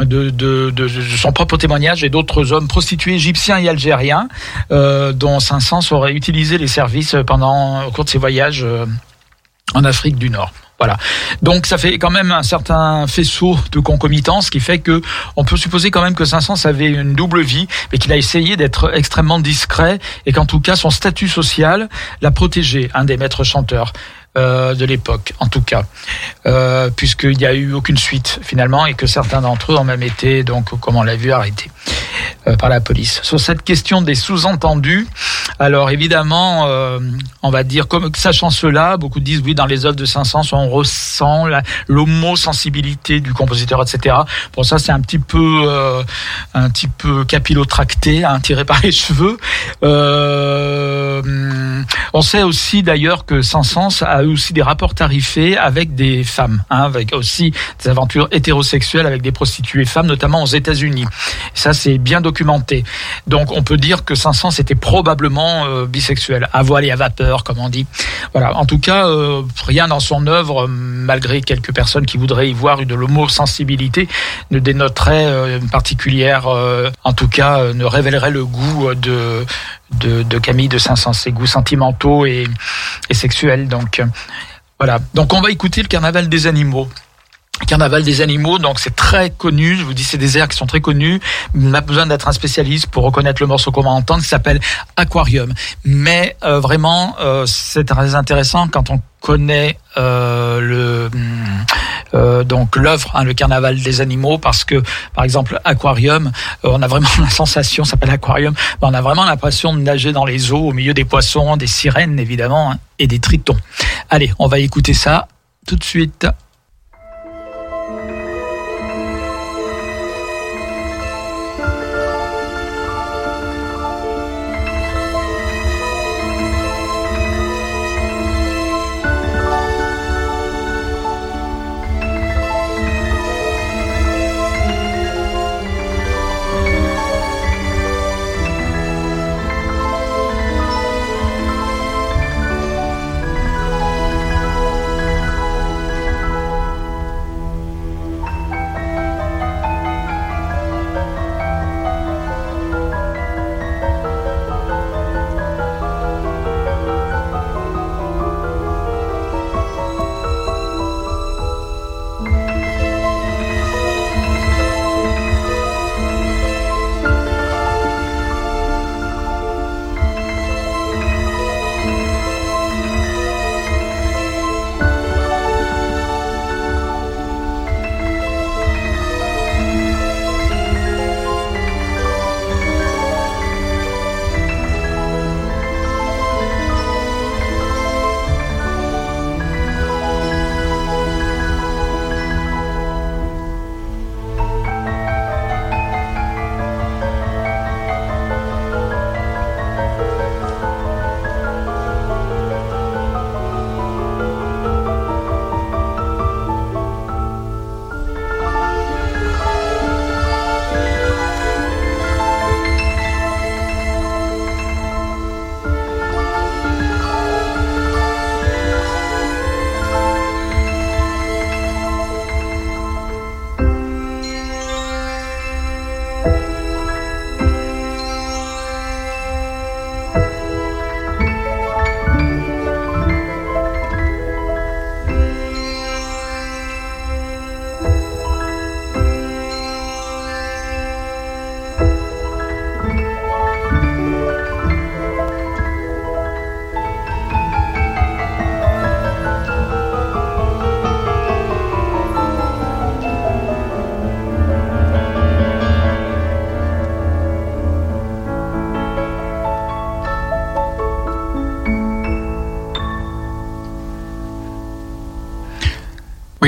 de, de, de, son propre témoignage et d'autres hommes prostitués égyptiens et algériens, euh, dont Saint-Saëns aurait utilisé les services pendant, au cours de ses voyages euh, en Afrique du Nord. Voilà. Donc ça fait quand même un certain faisceau de concomitance qui fait que on peut supposer quand même que Saint-Saëns avait une double vie, mais qu'il a essayé d'être extrêmement discret et qu'en tout cas son statut social l'a protégé, un des maîtres chanteurs. Euh, de l'époque, en tout cas, euh, puisqu'il n'y a eu aucune suite finalement et que certains d'entre eux ont même été, donc, comme on l'a vu, arrêtés. Euh, par la police. Sur cette question des sous-entendus, alors évidemment, euh, on va dire, comme sachant cela, beaucoup disent oui, dans les œuvres de Saint-Saëns, on ressent l'homo-sensibilité du compositeur, etc. Pour ça, c'est un petit peu, un petit peu capillotracté, hein, tiré par les cheveux. on sait aussi d'ailleurs que Saint-Saëns a eu aussi des rapports tarifés avec des femmes, hein, avec aussi des aventures hétérosexuelles avec des prostituées femmes, notamment aux États-Unis. Ça, c'est bien documenté. Donc on peut dire que Saint-Saëns était probablement euh, bisexuel, à voile et à vapeur, comme on dit. Voilà. En tout cas, euh, rien dans son œuvre, malgré quelques personnes qui voudraient y voir une sensibilité, ne dénoterait euh, une particulière, en tout cas, ne révélerait le goût de, de, Camille de Saint-Saëns, ses goûts sentimentaux et, et sexuels. Donc voilà. Donc on va écouter le Carnaval des animaux. Carnaval des animaux, donc c'est très connu. Je vous dis, c'est des airs qui sont très connus. On a besoin d'être un spécialiste pour reconnaître le morceau qu'on va entendre, qui s'appelle Aquarium. Mais euh, vraiment, euh, c'est très intéressant quand on connaît euh, le euh, donc l'œuvre, hein, le Carnaval des animaux, parce que par exemple Aquarium, euh, on a vraiment la sensation, ça s'appelle Aquarium, on a vraiment l'impression de nager dans les eaux au milieu des poissons, des sirènes évidemment hein, et des tritons. Allez, on va écouter ça tout de suite.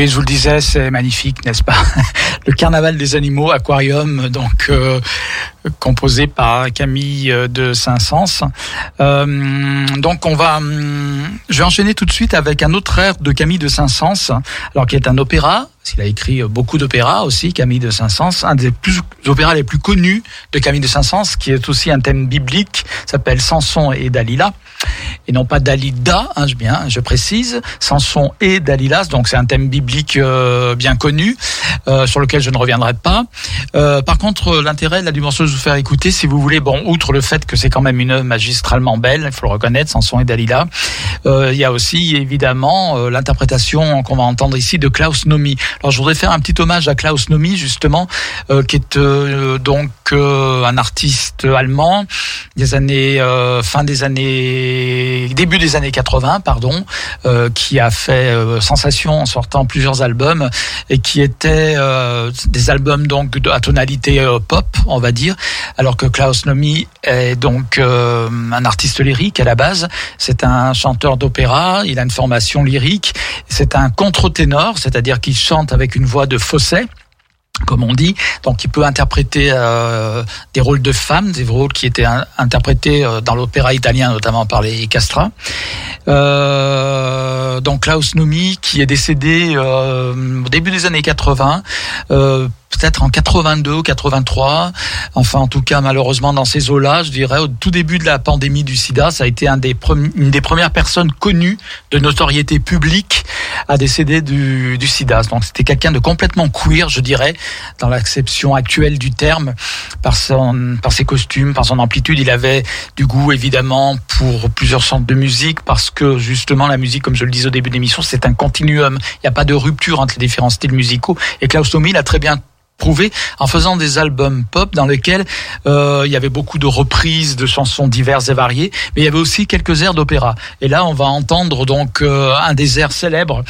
Je vous le disais, c'est magnifique, n'est-ce pas Le carnaval des animaux, aquarium, donc euh, composé par Camille de Saint-Saëns. Euh, donc on va, hum, je vais enchaîner tout de suite avec un autre air de Camille de Saint-Saëns, alors qui est un opéra. Il a écrit beaucoup d'opéras aussi, Camille de Saint-Saëns, un des plus opéras les plus connus de Camille de Saint-Saëns, qui est aussi un thème biblique, s'appelle Samson et Dalila et non pas Dalida, hein, je, bien, je précise, Samson et Dalilas, donc c'est un thème biblique euh, bien connu, euh, sur lequel je ne reviendrai pas. Euh, par contre, l'intérêt de la dimension de vous faire écouter, si vous voulez, bon, outre le fait que c'est quand même une œuvre magistralement belle, il faut le reconnaître, Samson et Dalila, il y a aussi évidemment l'interprétation qu'on va entendre ici de Klaus Nomi. Alors je voudrais faire un petit hommage à Klaus Nomi, justement, qui est donc un artiste allemand des années, fin des années début des années 80, pardon, euh, qui a fait euh, sensation en sortant plusieurs albums et qui étaient euh, des albums donc à tonalité pop, on va dire, alors que Klaus Nomi est donc un artiste lyrique à la base. C'est un chanteur d'opéra, il a une formation lyrique, c'est un contre-ténor, c'est-à-dire qu'il chante avec une voix de fausset comme on dit. Donc, il peut interpréter euh, des rôles de femmes, des rôles qui étaient interprétés euh, dans l'opéra italien, notamment par les Castra. Euh, donc, Klaus Nomi, qui est décédé au début des années 80, peut-être en 82 ou 83. Enfin, en tout cas, malheureusement, dans ces eaux-là, je dirais, au tout début de la pandémie du sida, ça a été un des une des premières personnes connues de notoriété publique à décéder du, du sida. Donc, c'était quelqu'un de complètement queer, je dirais, dans l'acception actuelle du terme, par son, par ses costumes, par son amplitude. Il avait du goût, évidemment, pour plusieurs centres de musique, parce que, justement, la musique, comme je le disais au début de l'émission, c'est un continuum. Il n'y a pas de rupture entre les différents styles musicaux. Et Klaus Tommy l'a très bien prouvé en faisant des albums pop dans lesquels euh, il y avait beaucoup de reprises de chansons diverses et variées, mais il y avait aussi quelques airs d'opéra. Et là, on va entendre donc euh, un des airs célèbres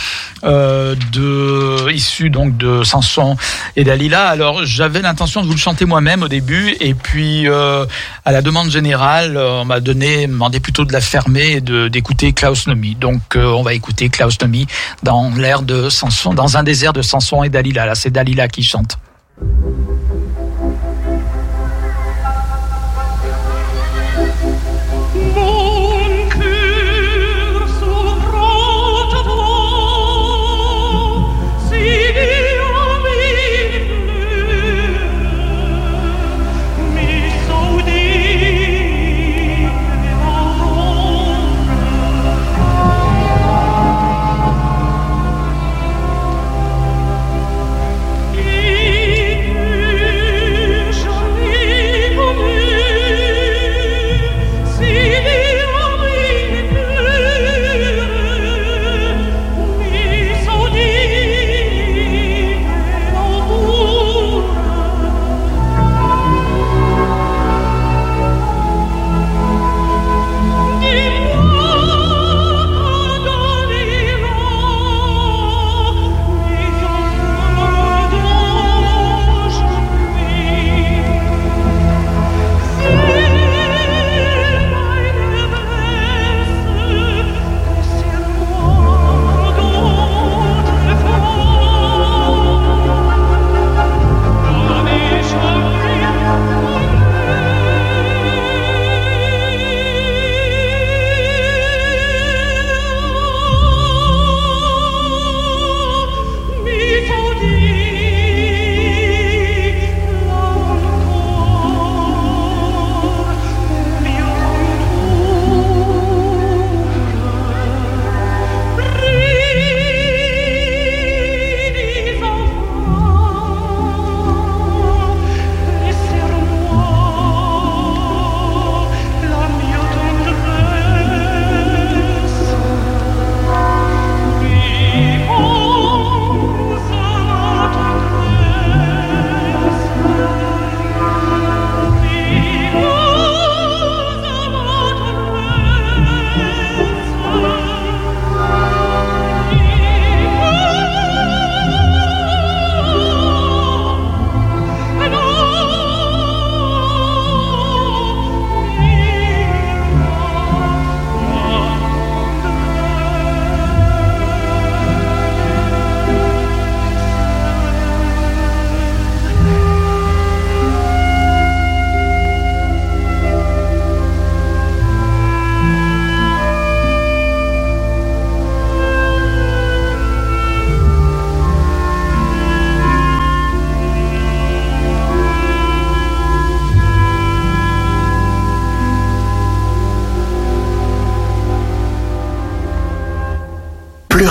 euh, de issu donc de Samson et Dalila. Alors, j'avais l'intention de vous le chanter moi-même au début, et puis à la demande générale, on m'a donné, demandé plutôt de la fermer et de d'écouter Klaus Nomi. Donc, on va écouter Klaus Nomi dans l'air de Samson, dans un des airs de Samson et Dalila. Là, c'est Dalila qui chante. Thank you.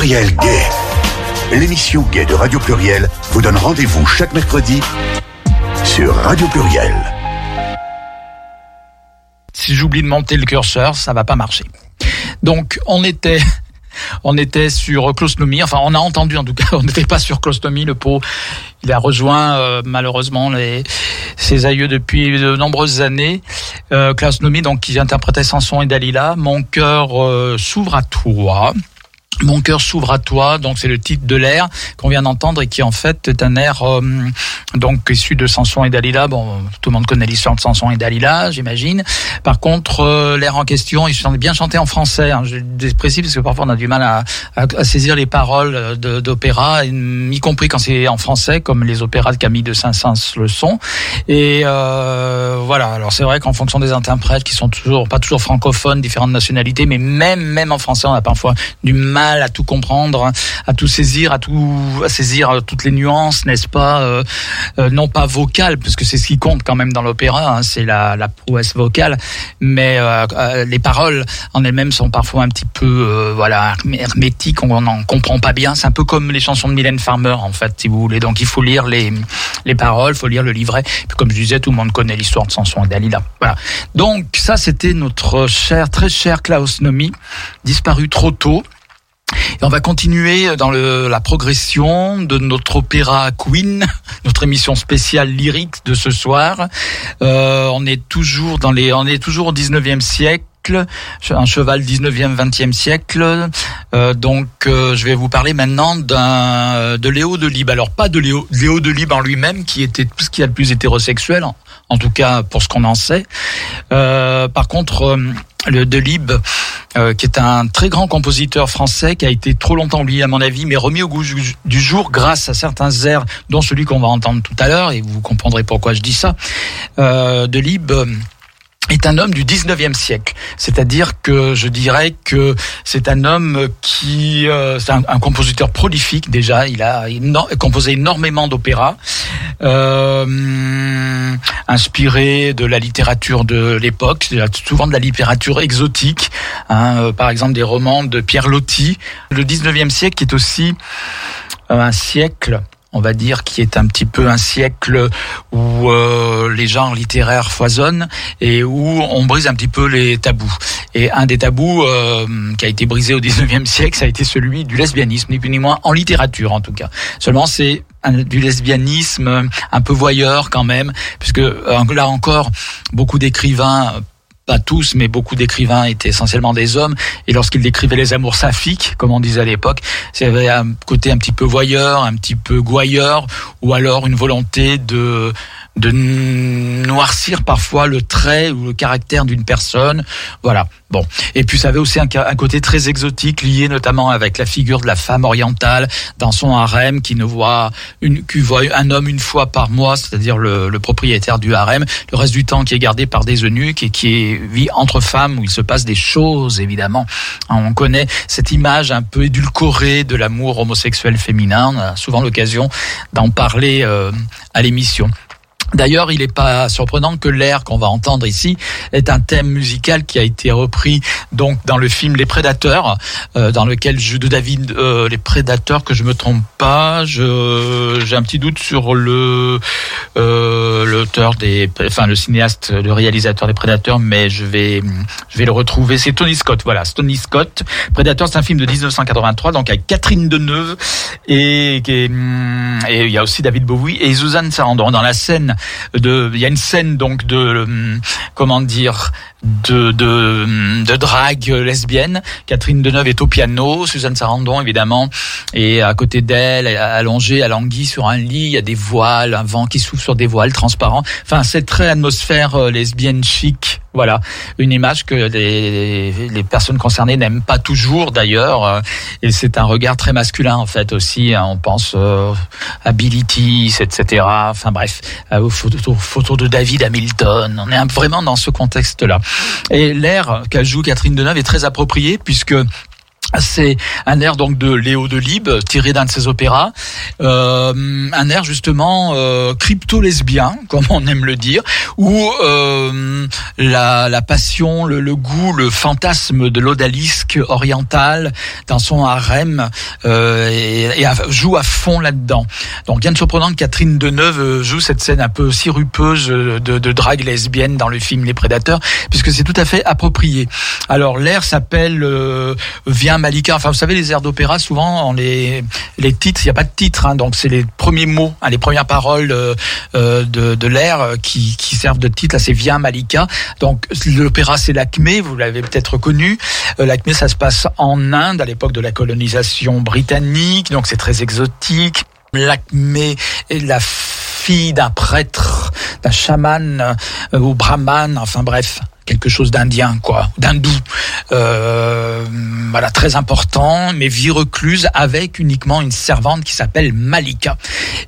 Pluriel Gay. L'émission Gay de Radio Pluriel vous donne rendez-vous chaque mercredi sur Radio Pluriel. Si j'oublie de monter le curseur, ça va pas marcher. Donc, on était on était sur enfin on a entendu en tout cas, on n'était pas sur Closnomy, le pot, il a rejoint euh, malheureusement les, ses aïeux depuis de nombreuses années. Euh, donc qui interprétait Samson et Dalila, Mon cœur euh, s'ouvre à toi. Mon cœur s'ouvre à toi, donc c'est le titre de l'air qu'on vient d'entendre et qui en fait est un air euh, donc issu de Samson et Dalila. Bon, tout le monde connaît l'histoire de Samson et Dalila, j'imagine. Par contre, euh, l'air en question, il est bien chanté en français. Hein, je précise parce que parfois on a du mal à, à, saisir les paroles d'opéra, y compris quand c'est en français, comme les opéras de Camille de Saint-Saëns le sont. Et euh, voilà. Alors c'est vrai qu'en fonction des interprètes qui sont toujours pas toujours francophones, différentes nationalités, mais même même en français, on a parfois du mal à tout comprendre, à tout saisir, à tout saisir euh, toutes les nuances, n'est-ce pas euh, euh, Non pas vocales, parce que c'est ce qui compte quand même dans l'opéra, hein, c'est la, la, prouesse vocale, mais les paroles en elles-mêmes sont parfois un petit peu voilà hermétiques, on n'en comprend pas bien. C'est un peu comme les chansons de Mylène Farmer en fait, si vous voulez. Donc il faut lire les les paroles, il faut lire le livret. Puis, comme je disais, tout le monde connaît l'histoire de Samson et Dalila. Voilà. Donc ça, c'était notre cher, très cher Klaus Nomi, disparu trop tôt. On va continuer dans le, la progression de notre opéra Queen, notre émission spéciale lyrique de ce soir. Euh, on est toujours dans les, on est toujours au 19e siècle un cheval 19e 20e siècle. Euh, donc euh, je vais vous parler maintenant d'un de Léo de Libre alors pas de Léo Léo de Libre en lui-même qui était tout ce qui a le plus hétérosexuel en, en tout cas pour ce qu'on en sait. Euh, par contre euh, le Delibes, euh, qui est un très grand compositeur français qui a été trop longtemps oublié à mon avis, mais remis au goût du jour grâce à certains airs, dont celui qu'on va entendre tout à l'heure, et vous comprendrez pourquoi je dis ça. Euh, Delibes est un homme du 19e siècle. C'est-à-dire que je dirais que c'est un homme qui, euh, c'est un, compositeur prolifique déjà. Il a composé énormément d'opéras, euh, inspiré de la littérature de l'époque, souvent de la littérature exotique. Hein, euh, par exemple des romans de Pierre Loti. Le 19e siècle est aussi un siècle on va dire, qui est un petit peu un siècle où euh, les genres littéraires foisonnent et où on brise un petit peu les tabous. Et un des tabous euh, qui a été brisé au 19e siècle, ça a été celui du lesbianisme, ni plus ni moins, en littérature en tout cas. Seulement, c'est du lesbianisme un peu voyeur quand même, puisque euh, là encore, beaucoup d'écrivains pas tous, mais beaucoup d'écrivains étaient essentiellement des hommes. Et lorsqu'ils décrivaient les amours saphiques, comme on disait à l'époque, c'était un côté un petit peu voyeur, un petit peu gouailleur, ou alors une volonté de de noircir parfois le trait ou le caractère d'une personne. Voilà. Bon. Et puis ça avait aussi un, côté très exotique lié notamment avec la figure de la femme orientale dans son harem qui ne voit qui voit un homme une fois par mois, c'est-à-dire le, propriétaire du harem, le reste du temps qui est gardé par des eunuques et qui vit entre femmes où il se passe des choses évidemment. On connaît cette image un peu édulcorée de l'amour homosexuel féminin. On a souvent l'occasion d'en parler euh, à l'émission. D'ailleurs, il n'est pas surprenant que l'air qu'on va entendre ici est un thème musical qui a été repris donc dans le film Les Prédateurs, euh, dans lequel je de David euh, Les Prédateurs que je me trompe pas. j'ai un petit doute sur le euh, l'auteur des, enfin le cinéaste, le réalisateur des Prédateurs, mais je vais je vais le retrouver. C'est Tony Scott. Voilà, Tony Scott. Prédateurs, c'est un film de 1983, donc avec Catherine Deneuve et et, il y a aussi David Bowie et Suzanne Sarandon dans la scène de, il y a une scène donc de, euh, comment dire, de, de, de drague lesbienne. Catherine Deneuve est au piano, Suzanne Sarandon évidemment, et à côté d'elle, allongée, alanguie sur un lit, il y a des voiles, un vent qui souffle sur des voiles transparents. Enfin, c'est très atmosphère euh, lesbienne chic. Voilà, une image que les, les personnes concernées n'aiment pas toujours d'ailleurs, euh, et c'est un regard très masculin en fait aussi. Hein. on pense euh, à etc. Enfin bref, aux photos, photos de David Hamilton. On est vraiment dans ce contexte-là. Et l'air qu'elle joue Catherine Deneuve est très approprié puisque c'est un air donc de Léo Delibes tiré d'un de ses opéras, euh, un air justement euh, crypto-lesbien comme on aime le dire, où euh, la, la, passion, le, le, goût, le fantasme de l'odalisque orientale dans son harem euh, et, et joue à fond là-dedans. Donc bien de surprenant que Catherine Deneuve joue cette scène un peu sirupeuse de, de drague lesbienne dans le film Les Prédateurs, puisque c'est tout à fait approprié. Alors l'air s'appelle euh, Malika. Enfin, vous savez, les airs d'opéra, souvent, les, les titres, il n'y a pas de titre, hein, donc c'est les premiers mots, hein, les premières paroles euh, euh, de, de l'air qui, qui servent de titre. Là, c'est Viens Malika. Donc, l'opéra, c'est l'Acmé, vous l'avez peut-être connu. Euh, L'Acmé, ça se passe en Inde, à l'époque de la colonisation britannique, donc c'est très exotique. L'Acmé est la fille d'un prêtre, d'un chaman ou brahman, enfin bref, quelque chose d'indien, quoi, d'hindou. Euh, voilà, très important, mais vie recluse avec uniquement une servante qui s'appelle Malika.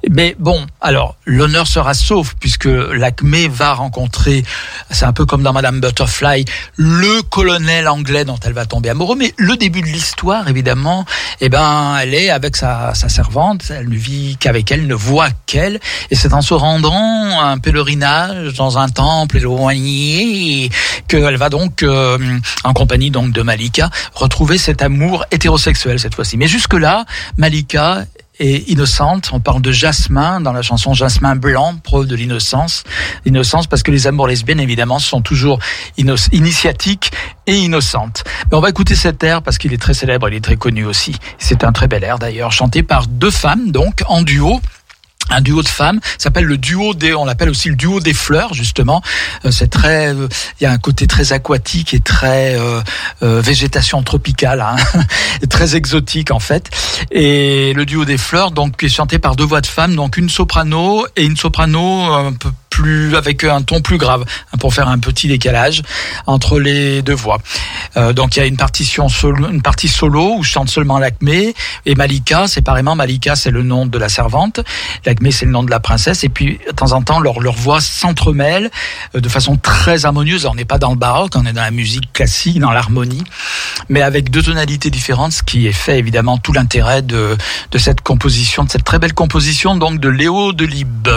Mais bon, alors l'honneur sera sauf puisque l'Acmé va rencontrer, c'est un peu comme dans Madame Butterfly, le colonel anglais dont elle va tomber amoureuse. Mais le début de l'histoire, évidemment, eh ben, elle est avec sa, sa servante, elle ne vit qu'avec elle, ne voit qu'elle, et c'est en se rendant un pèlerinage dans un temple éloigné qu'elle va donc, euh, en compagnie donc de Malika, retrouver cet amour hétérosexuel cette fois-ci. Mais jusque-là, Malika est innocente. On parle de Jasmin dans la chanson Jasmin blanc, preuve de l'innocence. L'innocence parce que les amours lesbiennes, évidemment, sont toujours initiatiques et innocentes. Mais on va écouter cet air parce qu'il est très célèbre, il est très connu aussi. C'est un très bel air d'ailleurs, chanté par deux femmes, donc en duo un duo de femmes s'appelle le duo des on l'appelle aussi le duo des fleurs justement euh, c'est très euh, il y a un côté très aquatique et très euh, végétation tropicale hein, très exotique en fait et le duo des fleurs donc est chanté par deux voix de femmes donc une soprano et une soprano un peu plus avec un ton plus grave hein, pour faire un petit décalage entre les deux voix. Euh, donc il y a une partition solo, une partie solo où chante seulement l'Acmé et Malika séparément. Malika c'est le nom de la servante, l'Acmé c'est le nom de la princesse et puis de temps en temps leur leur voix s'entremêlent euh, de façon très harmonieuse. On n'est pas dans le baroque, on est dans la musique classique, dans l'harmonie, mais avec deux tonalités différentes, ce qui est fait évidemment tout l'intérêt de de cette composition, de cette très belle composition donc de Léo Delibes.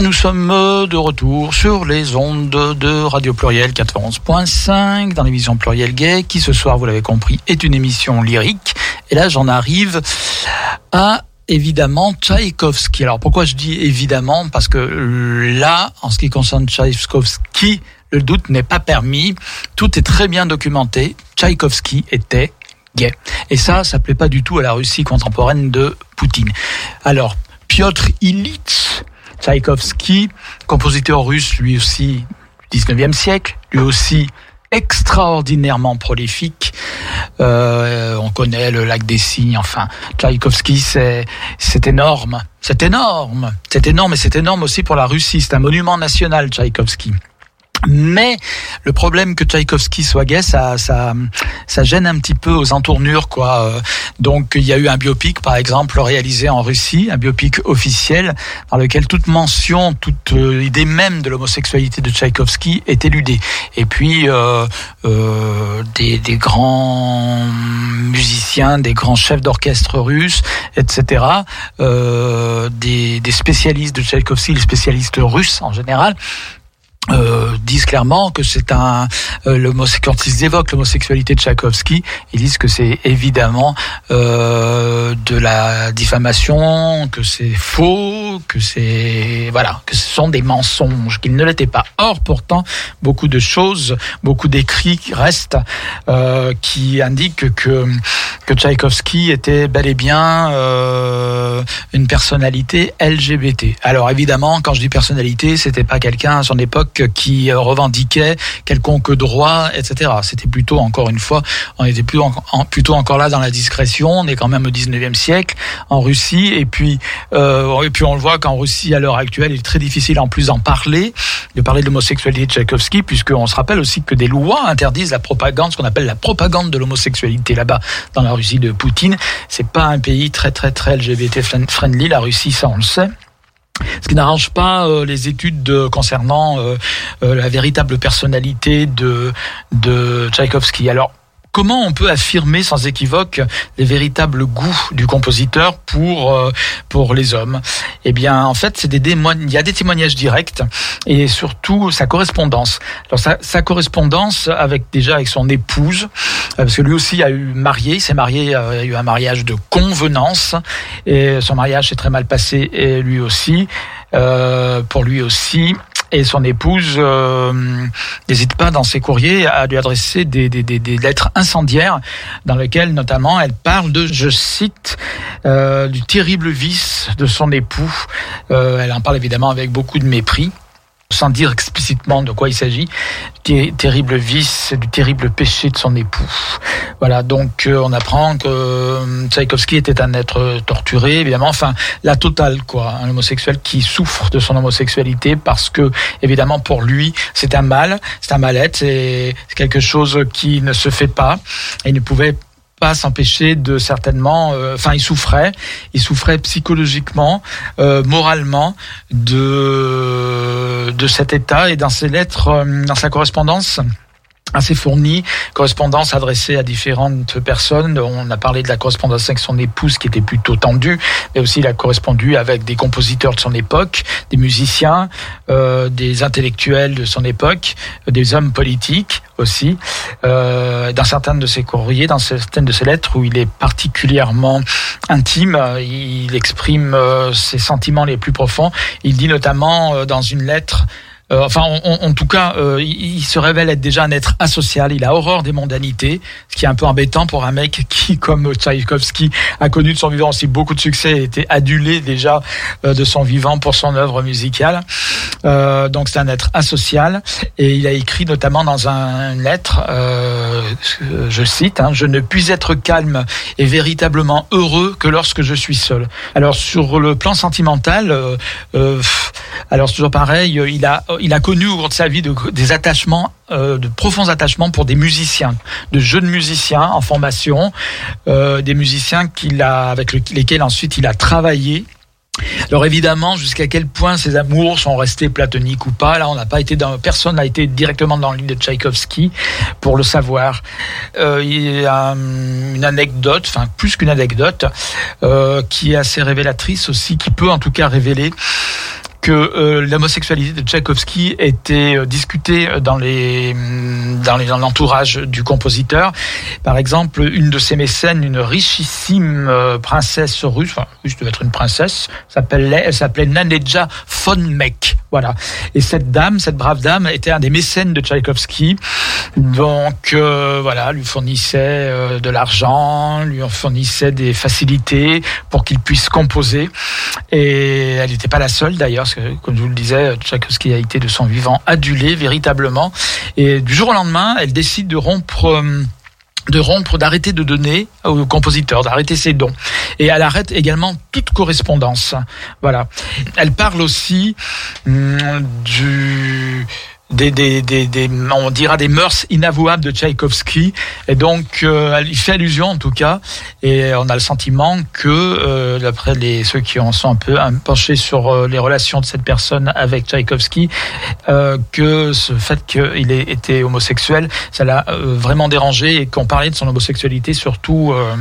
Nous sommes de retour sur les ondes de Radio Pluriel 91.5 dans l'émission Pluriel Gay, qui ce soir, vous l'avez compris, est une émission lyrique. Et là, j'en arrive à évidemment Tchaïkovski. Alors pourquoi je dis évidemment? Parce que là, en ce qui concerne Tchaïkovski, le doute n'est pas permis. Tout est très bien documenté. Tchaïkovski était gay. Et ça, ça plaît pas du tout à la Russie contemporaine de Poutine. Alors, Piotr Ilitch Tchaïkovski, compositeur russe lui aussi 19e siècle, lui aussi extraordinairement prolifique. Euh, on connaît le lac des Cygnes, enfin, Tchaïkovski, c'est, c'est énorme. C'est énorme. C'est énorme et c'est énorme aussi pour la Russie. C'est un monument national, Tchaïkovski. Mais le problème que Tchaïkovski soit gay, ça, ça, ça gêne un petit peu aux entournures, quoi. Donc, il y a eu un biopic, par exemple, réalisé en Russie, un biopic officiel, dans lequel toute mention, toute euh, idée même de l'homosexualité de Tchaïkovski est éludée. Et puis, euh, euh, des, des grands musiciens, des grands chefs d'orchestre russes, etc., euh, des, des spécialistes de Tchaïkovski, les spécialistes russes en général, euh, disent clairement que c'est un euh, quand ils évoquent l'homosexualité de Tchaïkovski, ils disent que c'est évidemment euh, de la diffamation, que c'est faux, que c'est voilà, que ce sont des mensonges, qu'ils ne l'étaient pas. Or, pourtant, beaucoup de choses, beaucoup d'écrits restent euh, qui indiquent que que Tchaïkovski était bel et bien euh, une personnalité LGBT. Alors évidemment, quand je dis personnalité, c'était pas quelqu'un à son époque qui euh, revendiquait quelconque droit, etc. C'était plutôt, encore une fois, on était plutôt, plutôt encore là dans la discrétion. On est quand même au 19e siècle en Russie. Et puis, euh, et puis on le voit qu'en Russie, à l'heure actuelle, il est très difficile en plus d'en parler, de parler de l'homosexualité de Tchaïkovski, puisqu'on se rappelle aussi que des lois interdisent la propagande, ce qu'on appelle la propagande de l'homosexualité là-bas, dans la Russie de Poutine. C'est pas un pays très, très, très LGBT friendly, la Russie, ça on le sait ce qui n'arrange pas euh, les études concernant euh, euh, la véritable personnalité de, de Tchaïkovski. Alors, comment on peut affirmer sans équivoque les véritables goûts du compositeur pour euh, pour les hommes? Eh bien, en fait, c'est des il y a des témoignages directs et surtout sa correspondance. Alors sa, sa correspondance avec déjà avec son épouse, euh, parce que lui aussi a eu marié, il s'est marié, euh, il a eu un mariage de convenance et son mariage s'est très mal passé et lui aussi. Pour lui aussi et son épouse euh, n'hésite pas dans ses courriers à lui adresser des, des, des, lettres incendiaires dans lesquelles notamment elle parle de, je cite, euh, du terrible vice de son époux. Euh, elle en parle évidemment avec beaucoup de mépris sans dire explicitement de quoi il s'agit, terrible vice, du terrible péché de son époux. Voilà, donc euh, on apprend que euh, était un être torturé, évidemment, enfin la totale quoi, un homosexuel qui souffre de son homosexualité parce que évidemment pour lui c'est un mal, c'est un mal-être, c'est quelque chose qui ne se fait pas et il ne pouvait s'empêcher de certainement, euh, enfin il souffrait, il souffrait psychologiquement, euh, moralement de de cet état et dans ses lettres, euh, dans sa correspondance assez fourni, correspondance adressée à différentes personnes. On a parlé de la correspondance avec son épouse qui était plutôt tendue, mais aussi il a correspondu avec des compositeurs de son époque, des musiciens, euh, des intellectuels de son époque, des hommes politiques aussi. Euh, dans certains de ses courriers, dans certaines de ses lettres où il est particulièrement intime, il exprime euh, ses sentiments les plus profonds. Il dit notamment euh, dans une lettre euh, enfin, en tout cas, euh, il, se révèle être déjà un être asocial. Il a horreur des mondanités, ce qui est un peu embêtant pour un mec qui, comme Tchaïkovski, a connu de son vivant aussi beaucoup de succès et était adulé déjà euh, de son vivant pour son œuvre musicale. donc, c'est un être asocial. Et il a écrit notamment dans un, une lettre, je cite, hein, Je ne puis être calme et véritablement heureux que lorsque je suis seul. Alors, sur le plan sentimental, alors c'est toujours pareil, il a il a connu au cours de sa vie des attachements, euh, de profonds attachements pour des musiciens, de jeunes musiciens en formation, euh, des musiciens qu'il a, avec lesquels ensuite il a travaillé. Alors évidemment, jusqu'à quel point ces amours sont restés platoniques ou pas, là on n'a pas été dans, personne n'a été directement dans le lit de Tchaïkovski pour le savoir. Euh, il y a hum, une anecdote, enfin plus qu'une anecdote, qui est assez révélatrice aussi, qui peut en tout cas révéler que euh, l'homosexualité de Tchaïkovski était euh, discutée dans les mm, dans les dans l'entourage du compositeur. Par exemple, une de ses mécènes, une richissime euh, princesse russe, enfin, russe devait être une princesse, s'appelait elle s'appelait Naneja von Meck. Voilà. Et cette dame, cette brave dame, était un des mécènes de Tchaïkovski. Donc euh, voilà, lui fournissait euh, de l'argent, lui fournissait des facilités pour qu'il puisse composer. Et elle n'était pas la seule d'ailleurs, parce comme je vous le disais, Tchaïkovski a été de son vivant adulé véritablement. Et du jour au lendemain, elle décide de rompre. euh, de rompre, d'arrêter de donner au compositeur, d'arrêter ses dons. Et elle arrête également toute correspondance. Voilà. Elle parle aussi hum, du des, des, des, des, on dira des mœurs inavouables de Tchaïkovski. Et donc euh, il fait allusion en tout cas. Et on a le sentiment que euh, d'après les ceux qui en sont un peu penchés sur euh, les relations de cette personne avec Tchaïkovski euh, que ce fait qu'il ait été homosexuel ça l'a euh, vraiment dérangé. Et qu'on parlait de son homosexualité surtout euh,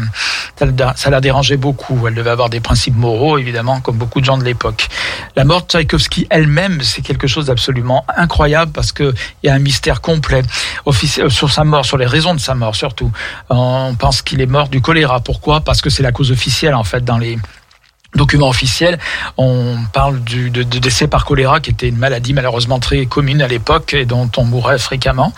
ça l'a dérangé beaucoup. Elle devait avoir des principes moraux évidemment comme beaucoup de gens de l'époque. La mort de Tchaïkovski elle-même c'est quelque chose d'absolument incroyable parce que il y a un mystère complet euh, sur sa mort, sur les raisons de sa mort surtout. On pense qu'il est mort du choléra. Pourquoi? Parce que c'est la cause officielle en fait dans les documents officiels. On parle de, décès par choléra qui était une maladie malheureusement très commune à l'époque et dont on mourait fréquemment.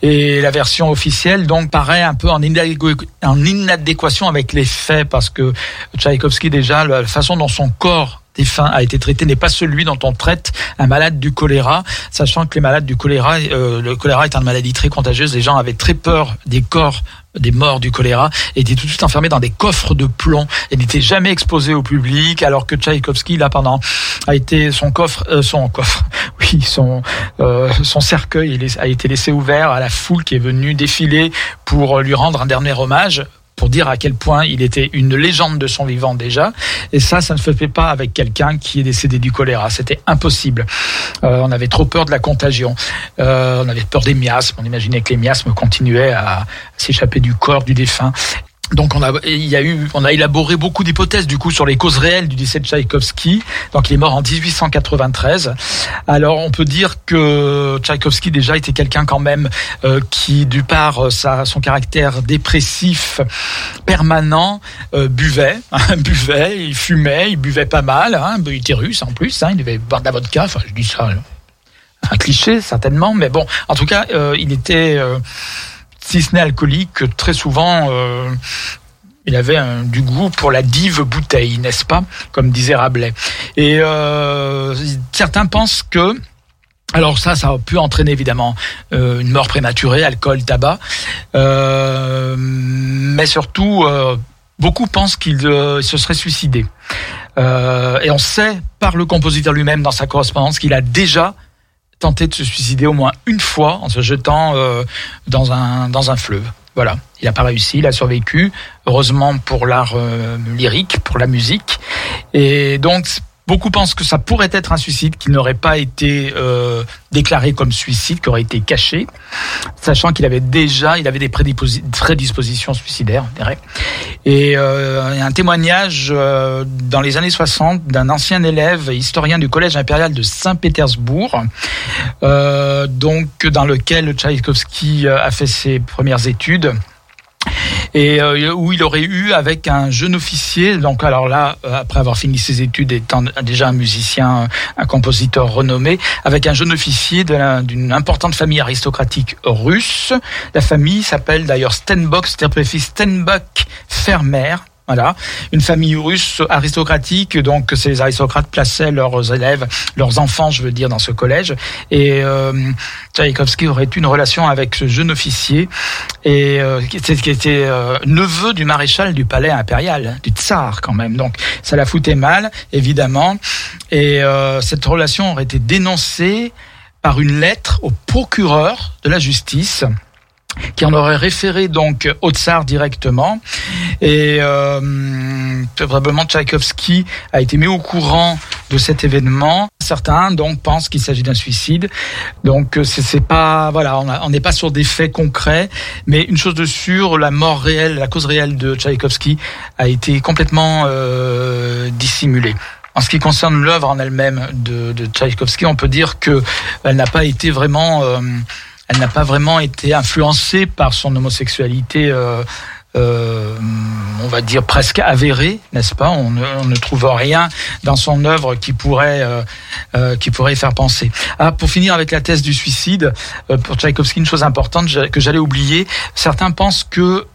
Et la version officielle donc paraît un peu en inadéquation avec les faits parce que Tchaïkovski déjà la façon dont son corps défunt a été traité n'est pas celui dont on traite un malade du choléra, sachant que les malades du choléra, euh, le choléra est une maladie très contagieuse. Les gens avaient très peur des corps des morts du choléra étaient tout de suite enfermés dans des coffres de plomb et n'étaient jamais exposés au public alors que Tchaïkovski là pendant a été son coffre euh, son coffre oui son euh, son cercueil a été laissé ouvert à la foule qui est venue défiler pour lui rendre un dernier hommage pour dire à quel point il était une légende de son vivant déjà. Et ça, ça ne se fait pas avec quelqu'un qui est décédé du choléra. C'était impossible. Euh, on avait trop peur de la contagion. Euh, on avait peur des miasmes. On imaginait que les miasmes continuaient à s'échapper du corps du défunt. Donc on a, il y a eu, on a élaboré beaucoup d'hypothèses du coup sur les causes réelles du décès de Tchaïkovski. Donc il est mort en 1893. Alors on peut dire que Tchaïkovski déjà était quelqu'un quand même euh, qui, du par euh, sa, son caractère dépressif permanent, euh, buvait, hein, buvait, il fumait, il buvait pas mal. Hein, il était russe en plus, hein, il devait boire de la vodka. Enfin je dis ça, euh, un cliché certainement, mais bon, en tout cas euh, il était euh, si ce n'est alcoolique, très souvent, euh, il avait du goût pour la dive bouteille, n'est-ce pas Comme disait Rabelais. Et euh, certains pensent que alors ça, ça a pu entraîner évidemment euh, une mort prématurée, alcool, tabac, mais surtout, beaucoup pensent qu'il se serait suicidé. Et on sait par le compositeur lui-même dans sa correspondance qu'il a déjà tenté de se suicider au moins une fois en se jetant euh, dans un dans un fleuve. Voilà, il n'a pas réussi, il a survécu. Heureusement pour l'art euh, lyrique, pour la musique. Et donc beaucoup pensent que ça pourrait être un suicide qui n'aurait pas été euh, déclaré comme suicide, qui aurait été caché, sachant qu'il avait déjà, il avait des prédisposi- prédispositions suicidaires. Et euh, un témoignage euh, dans les années 60 d'un ancien élève historien du collège impérial de Saint-Pétersbourg, euh, donc dans lequel Tchaïkovski euh, a fait ses premières études et euh, où il aurait eu avec un jeune officier, donc alors là, euh, après avoir fini ses études, étant déjà un musicien, un compositeur renommé, avec un jeune officier d'une importante famille aristocratique russe. La famille s'appelle d'ailleurs Stenbock, Stenbock Fermer. Voilà, une famille russe aristocratique, donc ces aristocrates plaçaient leurs élèves, leurs enfants, je veux dire, dans ce collège. Et euh, Tchaïkovski aurait eu une relation avec ce jeune officier, et euh, qui était, qui était euh, neveu du maréchal du palais impérial, du tsar quand même. Donc ça la foutait mal, évidemment. Et euh, cette relation aurait été dénoncée par une lettre au procureur de la justice qui en aurait référé donc au tsar directement. Et euh, probablement Tchaïkovski a été mis au courant de cet événement. Certains donc pensent qu'il s'agit d'un suicide. Donc euh, c'est pas voilà, on n'est pas sur des faits concrets, mais une chose de sûre, la mort réelle, la cause réelle de Tchaïkovski a été complètement euh, dissimulée. en ce qui concerne l'œuvre en elle-même de, de Tchaïkovski, on peut dire que elle n'a pas été vraiment, elle n'a pas vraiment été influencée par son homosexualité. Euh, on va dire presque avéré, n'est-ce pas? On ne, trouve rien dans son œuvre qui pourrait euh, euh, qui pourrait y faire penser. Ah, pour finir avec la thèse du suicide, pour Tchaïkovski, une chose importante que j'allais oublier. Certains pensent que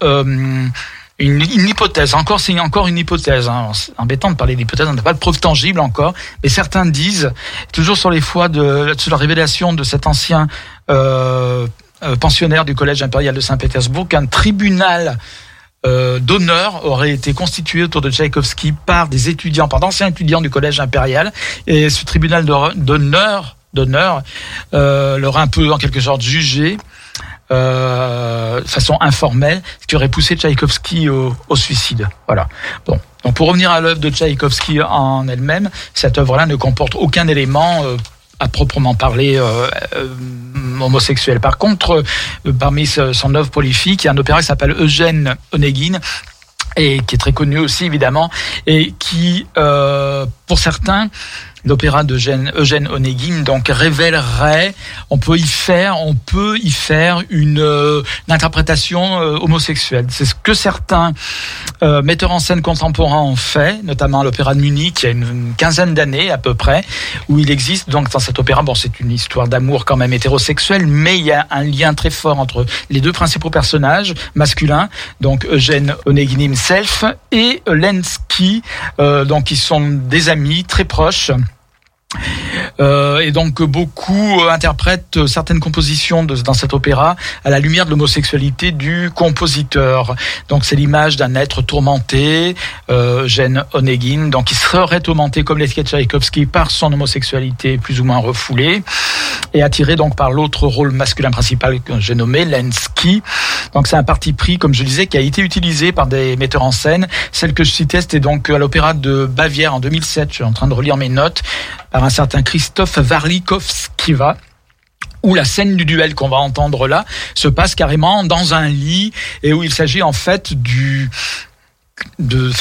une, hypothèse, encore c'est encore une hypothèse, hein. c'est embêtant de parler d'hypothèse, on n'a pas de preuve tangible encore, mais certains disent, toujours sur les fois de sur la révélation de cet ancien pensionnaire du collège impérial de Saint-Pétersbourg, qu'un tribunal euh, d'honneur aurait été constitué autour de Tchaïkovski par des étudiants, par d'anciens étudiants du collège impérial. Et ce tribunal d'honneur d'honneur euh, l'aurait un peu en quelque sorte jugé euh, de façon informelle, ce qui aurait poussé Tchaïkovski au, suicide. Voilà. Bon. Donc pour revenir à l'œuvre de Tchaïkovski en elle-même, cette œuvre-là ne comporte aucun élément euh, à proprement parler euh, euh, homosexuel. Par contre, parmi son œuvre prolifique, il y a un opéra qui s'appelle Eugène Onegin et qui est très connu aussi évidemment et qui, pour certains, l'opéra d'Eugène Eugène Onegin donc révélerait, on peut y faire, on peut y faire une, euh, interprétation euh, homosexuelle. C'est ce que certains euh, metteurs en scène contemporains ont fait, notamment à l'opéra de Munich il y a une, quinzaine d'années à peu près, où il existe donc dans cet opéra, bon c'est une histoire d'amour quand même hétérosexuelle, mais il y a un lien très fort entre les deux principaux personnages masculins, donc Eugène Onegin himself et Lenski, donc qui sont des amis très proches. Euh, et donc beaucoup euh, interprètent certaines compositions de, dans cet opéra à la lumière de l'homosexualité du compositeur. Donc c'est l'image d'un être tourmenté, euh, Jeanne Onegin, donc qui serait tourmenté comme les Tchaïkovski par son homosexualité plus ou moins refoulée et attiré donc par l'autre rôle masculin principal que j'ai nommé Lenski. Donc c'est un parti pris, comme je disais, qui a été utilisé par des metteurs en scène. Celle que je citais, c'était donc à l'opéra de Bavière en 2007. Je suis en train de relire mes notes par un certain Christophe va où la scène du duel qu'on va entendre là se passe carrément dans un lit et où il s'agit en fait du de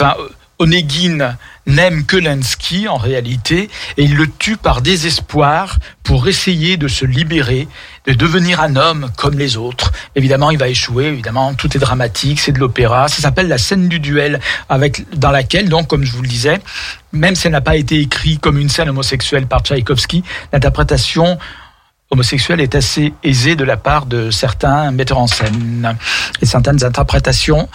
Onegin n'aime que Lensky en réalité et il le tue par désespoir pour essayer de se libérer, de devenir un homme comme les autres. Évidemment, il va échouer, évidemment, tout est dramatique, c'est de l'opéra, ça s'appelle la scène du duel avec dans laquelle donc comme je vous le disais, même si elle n'a pas été écrite comme une scène homosexuelle par Tchaïkovski, l'interprétation homosexuelle est assez aisée de la part de certains metteurs en scène et certaines interprétations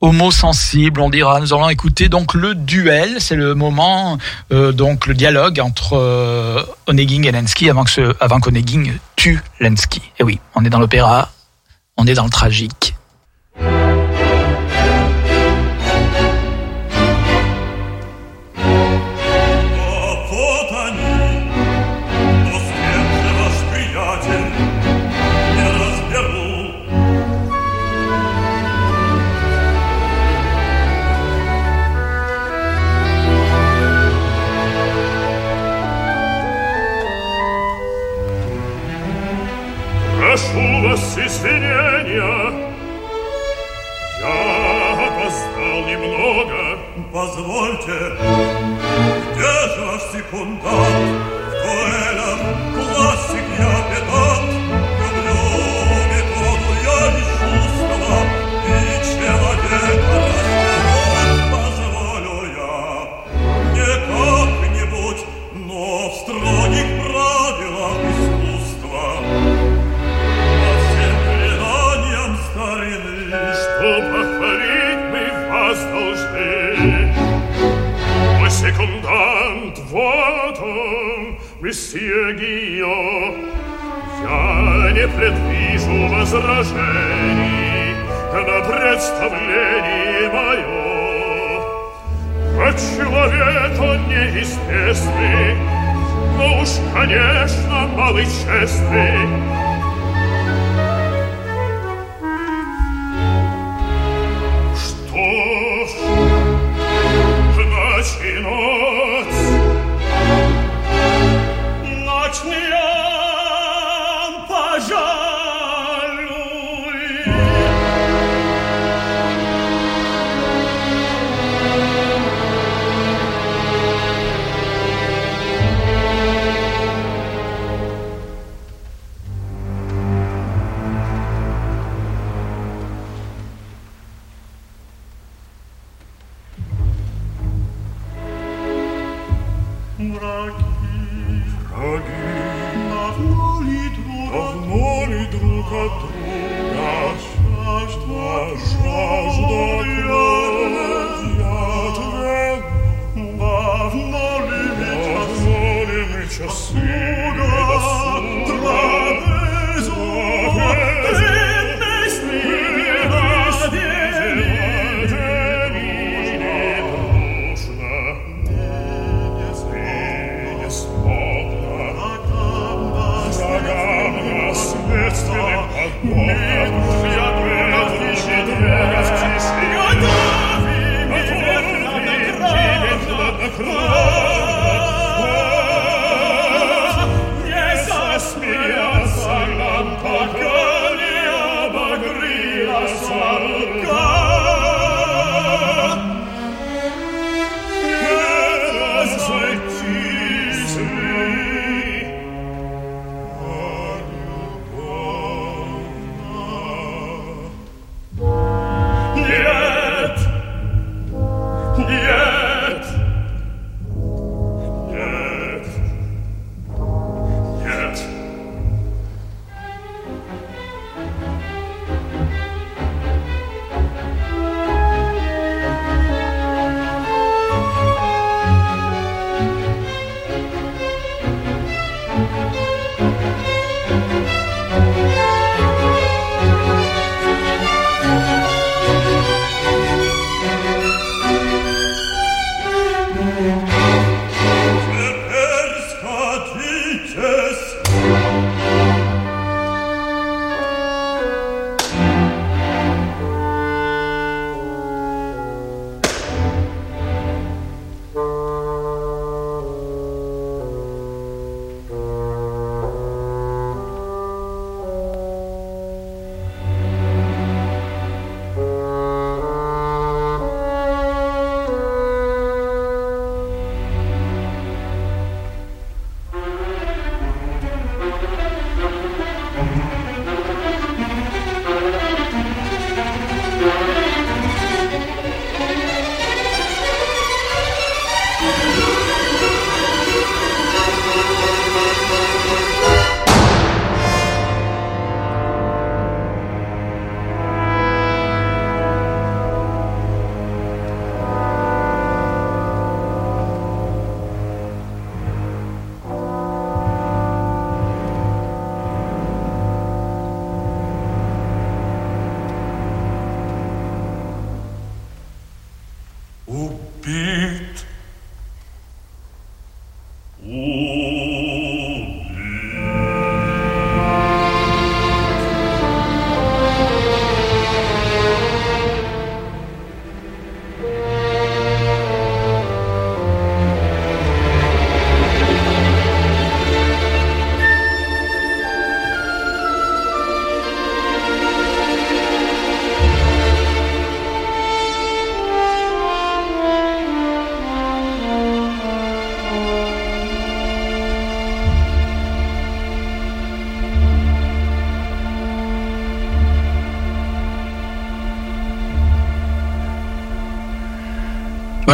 homo-sensible, on dira. Nous allons écouter donc le duel, c'est le moment, euh, donc le dialogue entre euh, et Lenski avant que avant qu'Onegin tue Lenski. Et oui, on est dans l'opéra, on est dans le tragique. Oh. месье Гио, я не предвижу возражений на представлении мое. А человек он неизвестный, но уж, конечно, малый честный, Что ж, начинаем.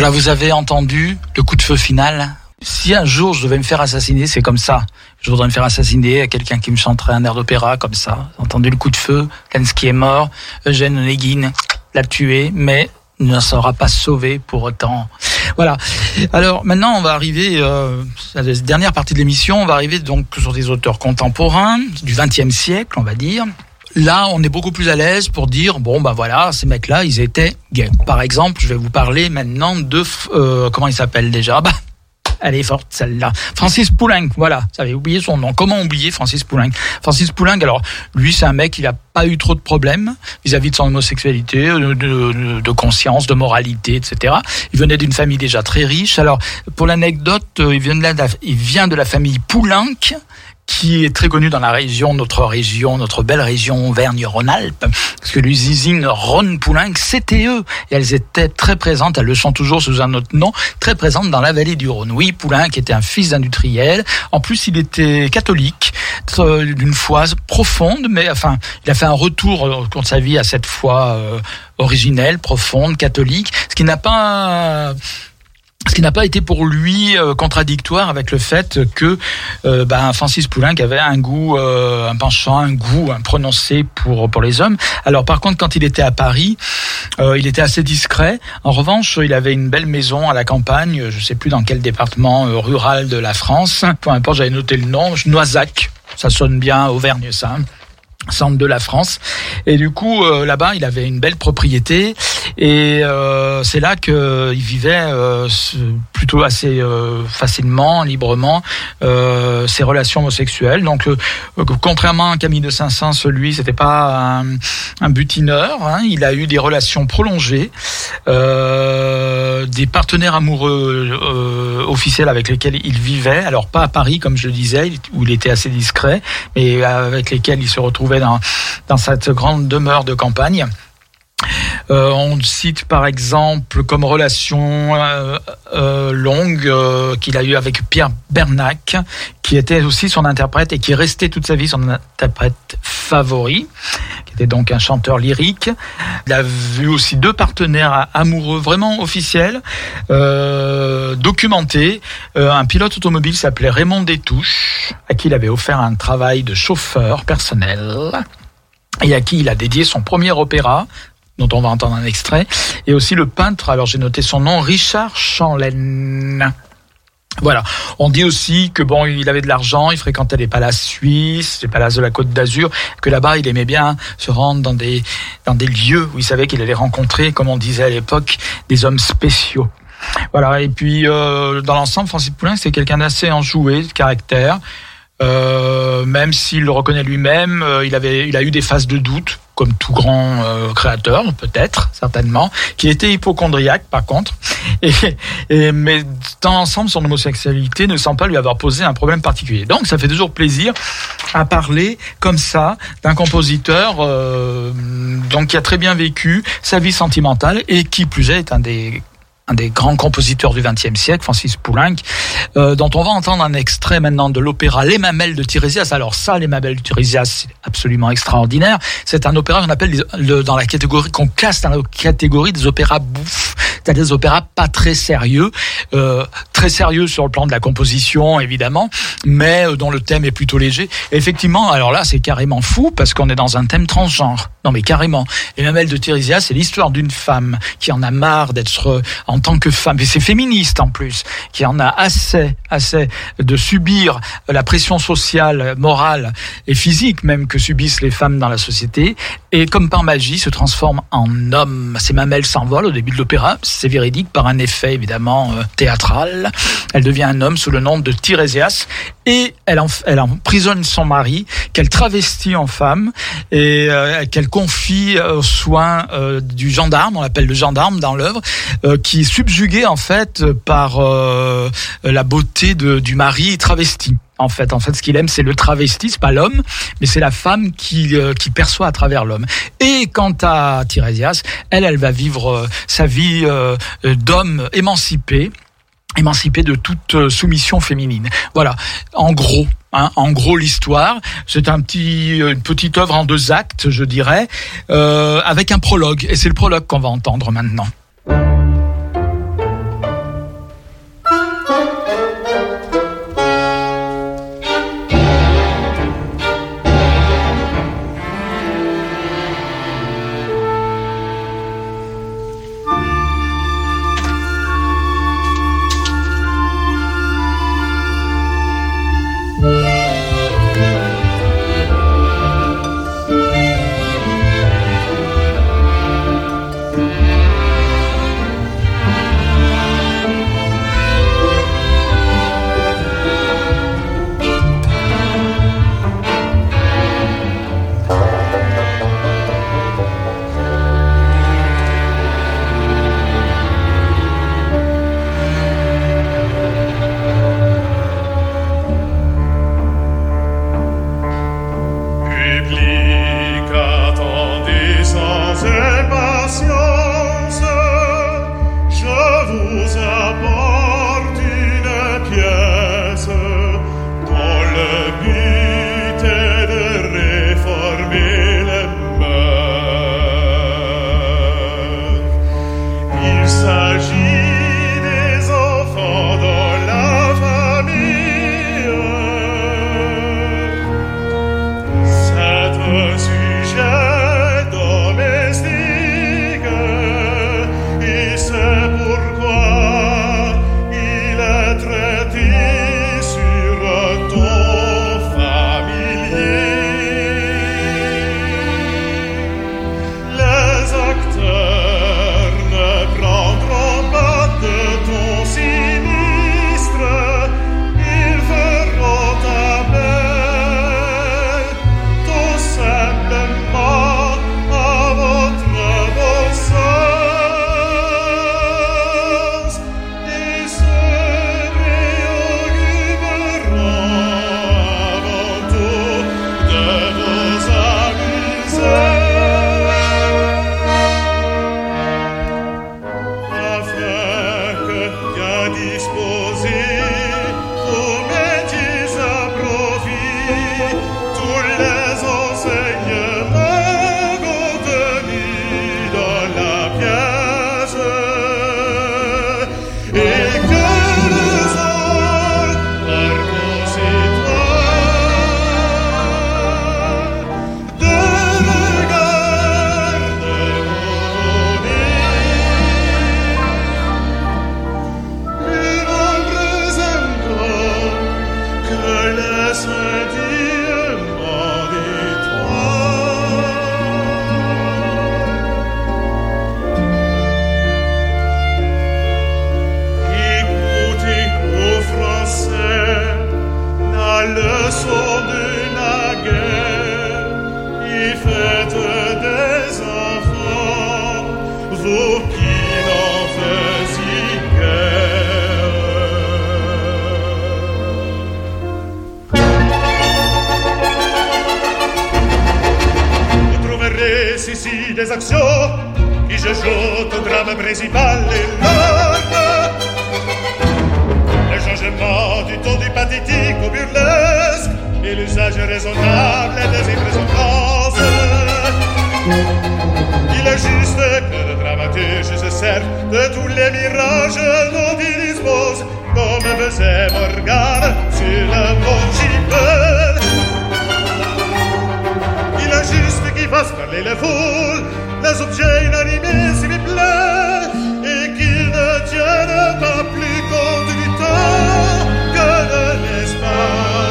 Voilà, vous avez entendu le coup de feu final si un jour je devais me faire assassiner, c'est comme ça. Je voudrais me faire assassiner à quelqu'un qui me chanterait un air d'opéra comme ça. Entendu le coup de feu, Lenski est mort, Eugène Onegin l'a tué, mais ne sera pas sauvé pour autant. Voilà. Alors maintenant, on va arriver euh, à la dernière partie de l'émission. On va arriver donc sur des auteurs contemporains du XXe siècle, on va dire. Là, on est beaucoup plus à l'aise pour dire bon ben voilà, ces mecs-là, ils étaient gays. Par exemple, je vais vous parler maintenant de euh, comment il s'appelle déjà? Bah, elle est forte celle-là. Francis Poulenc, voilà, j'avais oublié son nom. Comment oublier Francis Poulenc? Francis Poulenc, alors lui c'est un mec, il a pas eu trop de problèmes vis-à-vis de son homosexualité, de, de, conscience, de moralité, etc. Il venait d'une famille déjà très riche. Alors pour l'anecdote, il vient de la, il vient de la famille Poulenc qui est très connu dans la région, notre région, notre belle région Auvergne-Rhône-Alpes, parce que l'usine Rhône-Poulenc, c'était eux, et elles étaient très présentes, elles le sont toujours sous un autre nom, très présentes dans la vallée du Rhône. Oui, Poulenc était un fils d'industriel, en plus il était catholique, euh, d'une foi profonde, mais enfin, il a fait un retour au cours de sa vie à cette foi euh, originelle, profonde, catholique, ce qui n'a pas ce qui n'a pas été pour lui euh, contradictoire avec le fait que euh, ben, Francis Poulenc avait un goût, euh, un penchant, un goût un prononcé pour pour les hommes. Alors par contre, quand il était à Paris, il était assez discret. En revanche, il avait une belle maison à la campagne, je sais plus dans quel département rural de la France. Peu importe, j'avais noté le nom, Noisac. Ça sonne bien Auvergne, ça centre de la France. Et du coup, euh, là-bas, il avait une belle propriété. Et euh, c'est là qu'il vivait euh, plutôt assez facilement, librement, ses relations homosexuelles. Donc, contrairement à Camille de Saint-Saëns, celui, c'était pas un, un butineur. Hein. Il a eu des relations prolongées, des partenaires amoureux officiels avec lesquels il vivait. Alors, pas à Paris, comme je le disais, où il était assez discret, mais avec lesquels il se retrouvait dans, cette grande demeure de campagne. Euh, on cite par exemple comme relation euh, euh, longue qu'il a eu avec Pierre Bernac, qui était aussi son interprète et qui est resté toute sa vie son interprète favori, qui était donc un chanteur lyrique. Il a vu aussi deux partenaires amoureux vraiment officiels, documentés. un pilote automobile s'appelait Raymond Détouche, à qui il avait offert un travail de chauffeur personnel et à qui il a dédié son premier opéra, dont on va entendre un extrait, et aussi le peintre, alors j'ai noté son nom, Richard Chanlaine. Voilà. On dit aussi que bon, il avait de l'argent, il fréquentait les palaces suisses, les palaces de la Côte d'Azur, que là-bas, il aimait bien se rendre dans des dans des lieux où il savait qu'il allait rencontrer, comme on disait à l'époque, des hommes spéciaux. Voilà. Et puis euh, dans l'ensemble, Francis Poulin, c'est quelqu'un d'assez enjoué, de caractère. Euh, même s'il le reconnaît lui-même, euh, il avait, il a eu des phases de doute, comme tout grand euh, créateur, peut-être, certainement, qui était hypochondriaque, par contre. Et, mais dans l'ensemble, son homosexualité ne semble pas lui avoir posé un problème particulier. Donc, ça fait toujours plaisir à parler comme ça d'un compositeur donc qui a très bien vécu sa vie sentimentale et qui plus est est un des un des grands compositeurs du XXe siècle, Francis Poulenc, euh, dont on va entendre un extrait maintenant de l'opéra Les Mamelles de Tirésias. Alors ça, Les Mamelles de Tirésias, c'est absolument extraordinaire. C'est un opéra qu'on appelle dans la catégorie qu'on classe dans la catégorie des opéras bouffes, c'est-à-dire des opéras pas très sérieux, euh, très sérieux sur le plan de la composition évidemment, mais euh, dont le thème est plutôt léger. Effectivement, alors là, c'est carrément fou parce qu'on est dans un thème transgenre. Non mais carrément. Les Mamelles de Tirésias, c'est l'histoire d'une femme qui en a marre d'être en tant que femme, et c'est féministe en plus, qui en a assez, assez de subir la pression sociale, morale et physique même que subissent les femmes dans la société, et comme par magie se transforme en homme. Ses mamelles s'envolent au début de l'opéra, c'est véridique par un effet évidemment euh, théâtral. Elle devient un homme sous le nom de Tirésias et elle, elle emprisonne son mari qu'elle travestit en femme et euh, qu'elle confie aux soins euh, du gendarme, on l'appelle le gendarme dans l'œuvre, qui subjugué en fait par euh, la beauté de, du mari travesti. En fait, en fait, ce qu'il aime, c'est le travesti, c'est pas l'homme, mais c'est la femme qui, euh, qui perçoit à travers l'homme. Et quant à Tirésias, elle, elle va vivre euh, sa vie d'homme émancipé, émancipé de toute soumission féminine. Voilà, en gros. Hein, en gros, l'histoire, c'est un petit, une petite œuvre en deux actes, je dirais, avec un prologue. Et c'est le prologue qu'on va entendre maintenant. Des actions qui je joue au drame principal et l'ordre. Le changement du ton du pathétique au burlesque et l'usage raisonnable des imprésentances. Il est juste que le dramaturge se sert de tous les mirages dont il dispose, comme faisait Morgane sur le mont juste qu'il fasse parler les objets inanimés s'il plaît, et qu'ils ne tiennent pas plus compte du temps que de l'espace.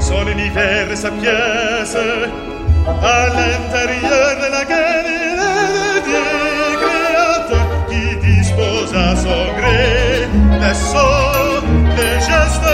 Son univers et sa pièce, à l'intérieur de la guerre, il est créateur qui dispose à son gré les sons, les gestes,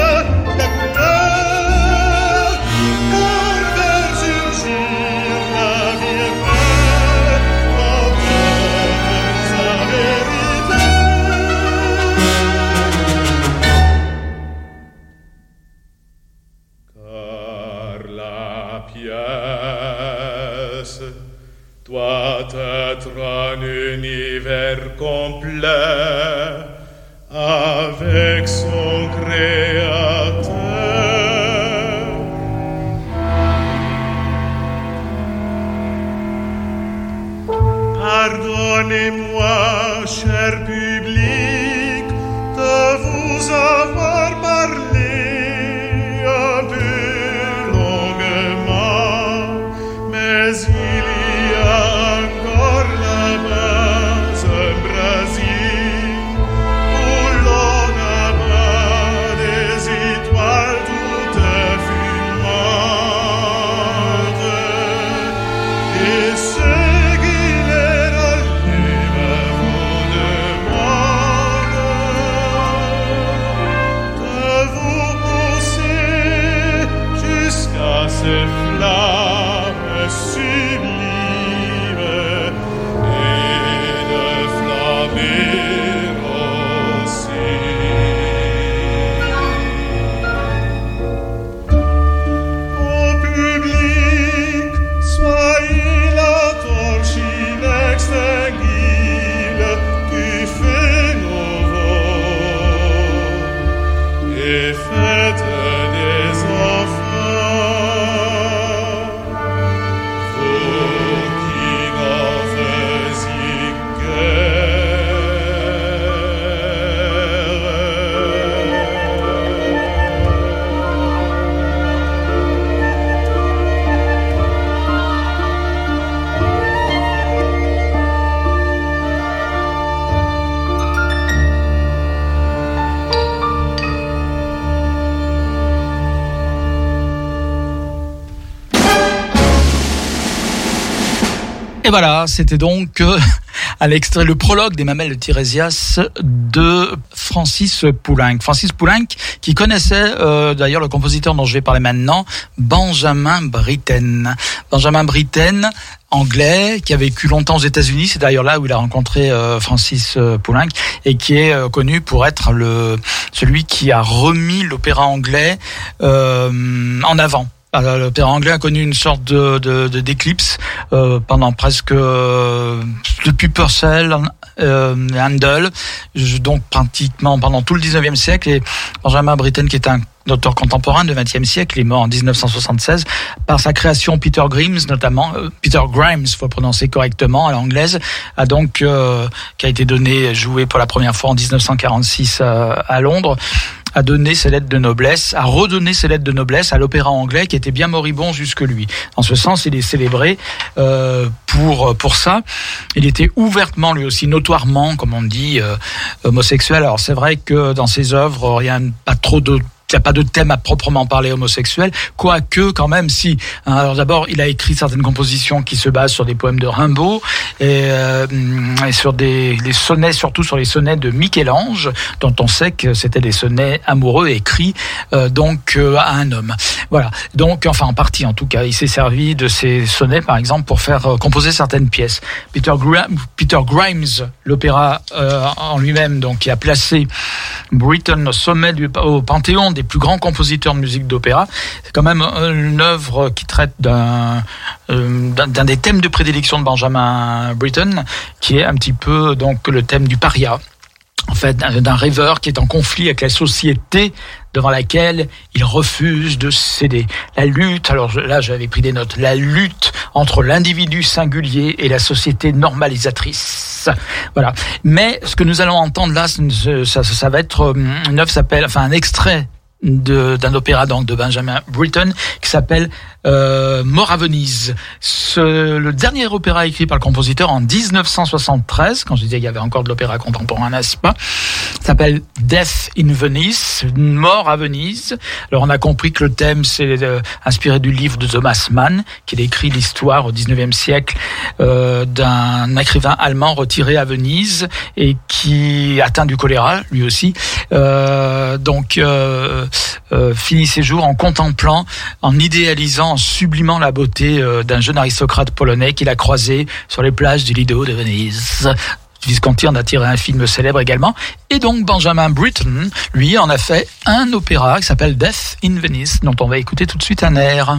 Et voilà, c'était donc euh, un extrait, le prologue des Mamelles de Tirésias de Francis Poulenc. Francis Poulenc, qui connaissait euh, d'ailleurs le compositeur dont je vais parler maintenant, Benjamin Britten. Benjamin Britten, anglais, qui a vécu longtemps aux États-Unis. C'est d'ailleurs là où il a rencontré euh, Francis euh, Poulenc et qui est euh, connu pour être le celui qui a remis l'opéra anglais en avant. Alors, L'opéra anglais a connu une sorte de, d'éclipse euh, pendant presque euh, depuis Purcell, euh, Handel, donc pratiquement pendant tout le 19e siècle. Et Benjamin Britten, qui est un auteur contemporain du 20e siècle, il est mort en 1976 par sa création. Peter Grimes, notamment euh, Peter Grimes, faut prononcer correctement à l'anglaise, a donc euh, qui a été donné joué pour la première fois en 1946 euh, à Londres a donné ses lettres de noblesse, a redonné ses lettres de noblesse à l'opéra anglais qui était bien moribond jusque lui. En ce sens, il est célébré euh, pour pour ça. Il était ouvertement, lui aussi, notoirement, comme on dit, euh, homosexuel. Alors c'est vrai que dans ses œuvres, rien, pas trop de il n'y a pas de thème à proprement parler homosexuel, quoique quand même si. Hein, alors d'abord, il a écrit certaines compositions qui se basent sur des poèmes de Rimbaud et, euh, et sur des les sonnets, surtout sur les sonnets de Michel-Ange, dont on sait que c'était des sonnets amoureux écrits euh, donc euh, à un homme. Voilà. Donc, enfin en partie en tout cas, il s'est servi de ces sonnets par exemple pour faire euh, composer certaines pièces. Peter, Peter Grimes, l'opéra en lui-même, donc qui a placé Britten au sommet du au panthéon des plus grands compositeurs de musique d'opéra. C'est quand même une œuvre qui traite d'un d'un des thèmes de prédilection de Benjamin Britten, qui est un petit peu donc le thème du paria en fait, d'un rêveur qui est en conflit avec la société devant laquelle il refuse de céder. La lutte, alors là j'avais pris des notes, la lutte entre l'individu singulier et la société normalisatrice. Voilà. Mais ce que nous allons entendre là, ça, ça va être euh, une œuvre s'appelle, enfin un extrait d'un opéra donc de Benjamin Britten qui s'appelle euh, Mort à Venise. Ce, le dernier opéra écrit par le compositeur en 1973, quand je disais qu'il y avait encore de l'opéra contemporain, n'est-ce pas, s'appelle Death in Venice, Mort à Venise. Alors on a compris que le thème c'est euh, inspiré du livre de Thomas Mann, qui décrit l'histoire au 19e siècle euh, d'un écrivain allemand retiré à Venise et qui atteint du choléra, lui aussi. Euh, donc euh, euh, finit ses jours en contemplant, en idéalisant, sublimant la beauté euh, d'un jeune aristocrate polonais qu'il a croisé sur les plages du Lido de Venise. Visconti en a tiré un film célèbre également. Et donc Benjamin Britten, lui, en a fait un opéra qui s'appelle Death in Venice, dont on va écouter tout de suite un air.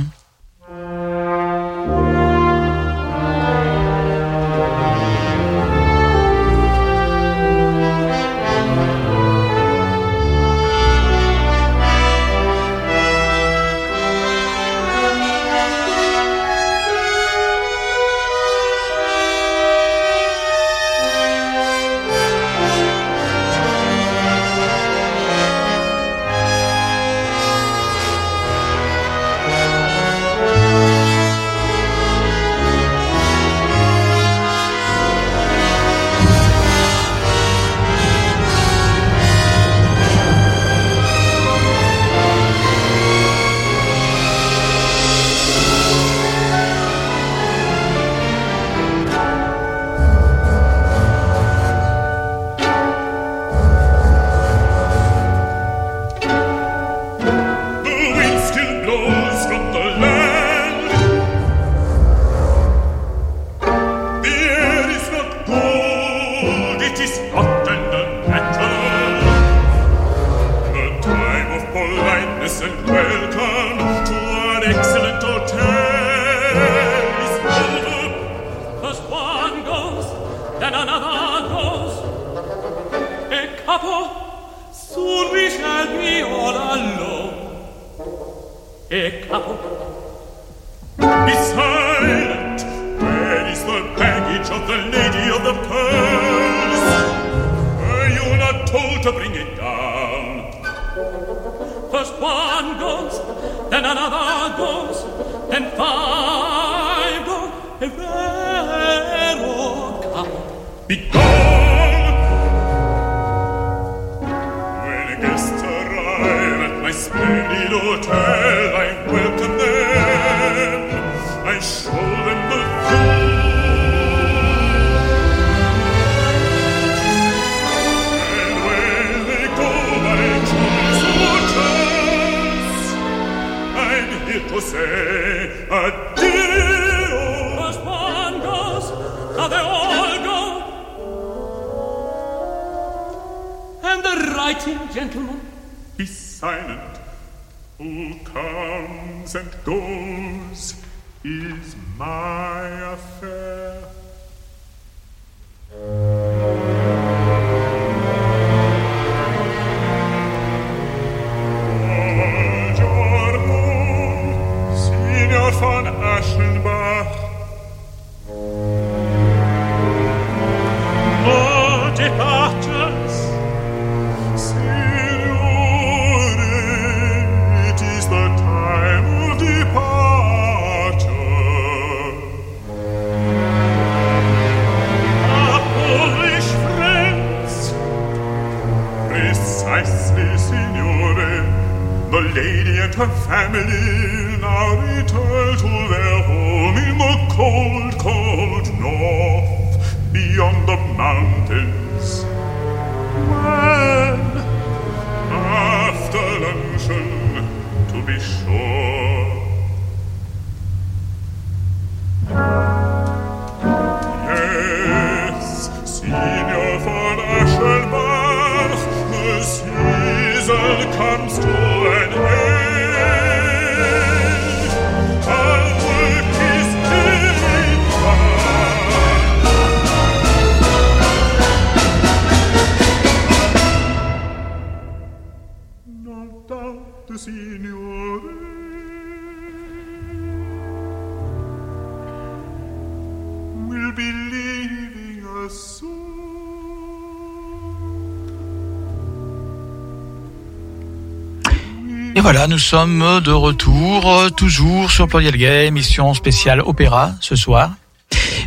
Voilà, nous sommes de retour, euh, toujours sur Pluriel Gay, émission spéciale opéra ce soir.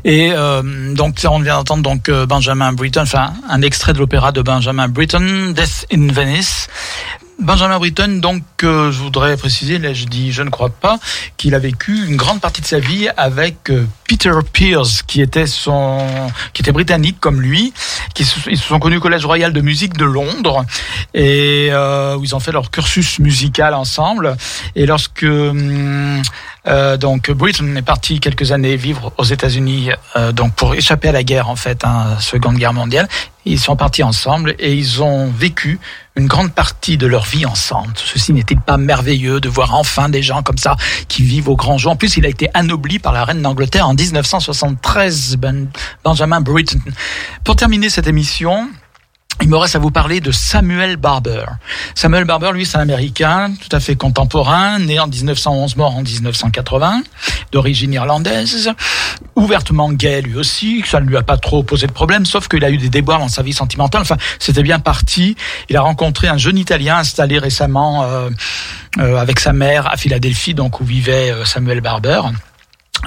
Et euh, donc on vient d'entendre donc euh, Benjamin Britten, enfin un extrait de l'opéra de Benjamin Britten, Death in Venice. Benjamin Britten, donc, euh, je voudrais préciser, là je dis, je ne crois pas, qu'il a vécu une grande partie de sa vie avec euh, Peter Pierce, qui était son, qui était britannique comme lui, qui se, ils se sont connus au Collège Royal de musique de Londres et euh, où ils ont fait leur cursus musical ensemble. Et lorsque hum, euh, donc Britten est parti quelques années vivre aux États-Unis, euh, donc pour échapper à la guerre en fait, hein, Seconde Guerre mondiale. Ils sont partis ensemble et ils ont vécu une grande partie de leur vie ensemble. Ceci n'était pas merveilleux de voir enfin des gens comme ça qui vivent au grand jour. En plus, il a été anobli par la reine d'Angleterre en 1973, Ben- Benjamin Britten. Pour terminer cette émission, il me reste à vous parler de Samuel Barber. Samuel Barber, lui, c'est un Américain tout à fait contemporain, né en 1911, mort en 1980, d'origine irlandaise, ouvertement gay lui aussi, ça ne lui a pas trop posé de problème, sauf qu'il a eu des déboires dans sa vie sentimentale. Enfin, c'était bien parti. Il a rencontré un jeune Italien installé récemment euh, euh, avec sa mère à Philadelphie, donc où vivait euh, Samuel Barber.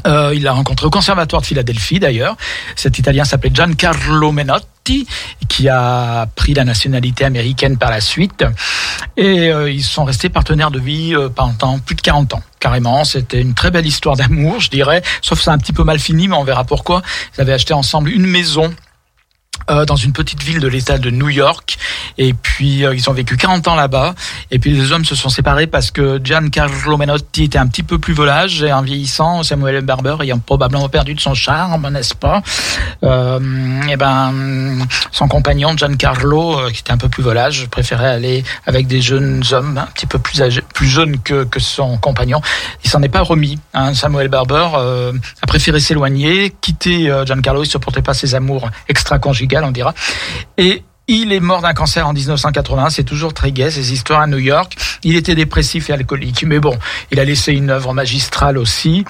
Euh, il l'a rencontré au Conservatoire de Philadelphie d'ailleurs. Cet Italien s'appelait Giancarlo Menotti, qui a pris la nationalité américaine par la suite. Et euh, ils sont restés partenaires de vie euh, pendant plus de 40 ans. Carrément, c'était une très belle histoire d'amour, je dirais. Sauf que c'est un petit peu mal fini, mais on verra pourquoi. Ils avaient acheté ensemble une maison euh, dans une petite ville de l'État de New York. Et puis, euh, ils ont vécu 40 ans là-bas. Et puis, les hommes se sont séparés parce que Giancarlo Menotti était un petit peu plus volage. Et en vieillissant, Samuel Barber ayant probablement perdu de son charme, n'est-ce pas? Euh, Et ben, son compagnon Giancarlo, euh, qui était un peu plus volage, préférait aller avec des jeunes hommes un petit peu plus plus jeunes que, que son compagnon. Il s'en est pas remis. Hein. Samuel Barber a préféré s'éloigner, quitter Giancarlo. Il supportait pas ses amours extra-conjugales, on dira. Et il est mort d'un cancer en 1980. C'est toujours très gai ces histoires à New York. Il était dépressif et alcoolique, mais bon, il a laissé une œuvre magistrale aussi.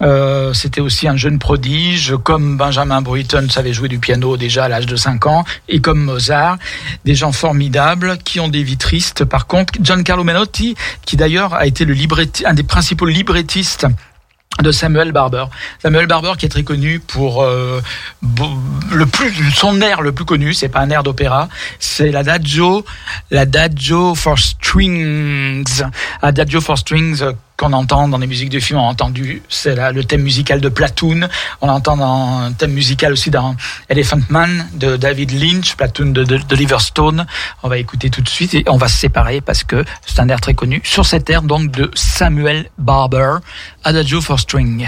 Euh, C'était aussi un jeune prodige, comme Benjamin Britten savait jouer du piano déjà à l'âge de 5 ans, et comme Mozart, des gens formidables qui ont des vies tristes. Par contre, Giancarlo Menotti, qui d'ailleurs a été le un des principaux librettistes de Samuel Barber. Samuel Barber qui est très connu pour euh, le plus son air le plus connu, c'est pas un air d'opéra, c'est l'adagio, l'adagio for strings. Adagio for strings euh, qu'on entend dans les musiques de films, on a entendu, c'est le thème musical de Platoon, on l'entend dans un thème musical aussi dans Elephant Man de David Lynch, Platoon de, de, d'Oliver Stone. On va écouter tout de suite et on va se séparer parce que c'est un air très connu. Sur cet air donc de Samuel Barber, Adagio for String.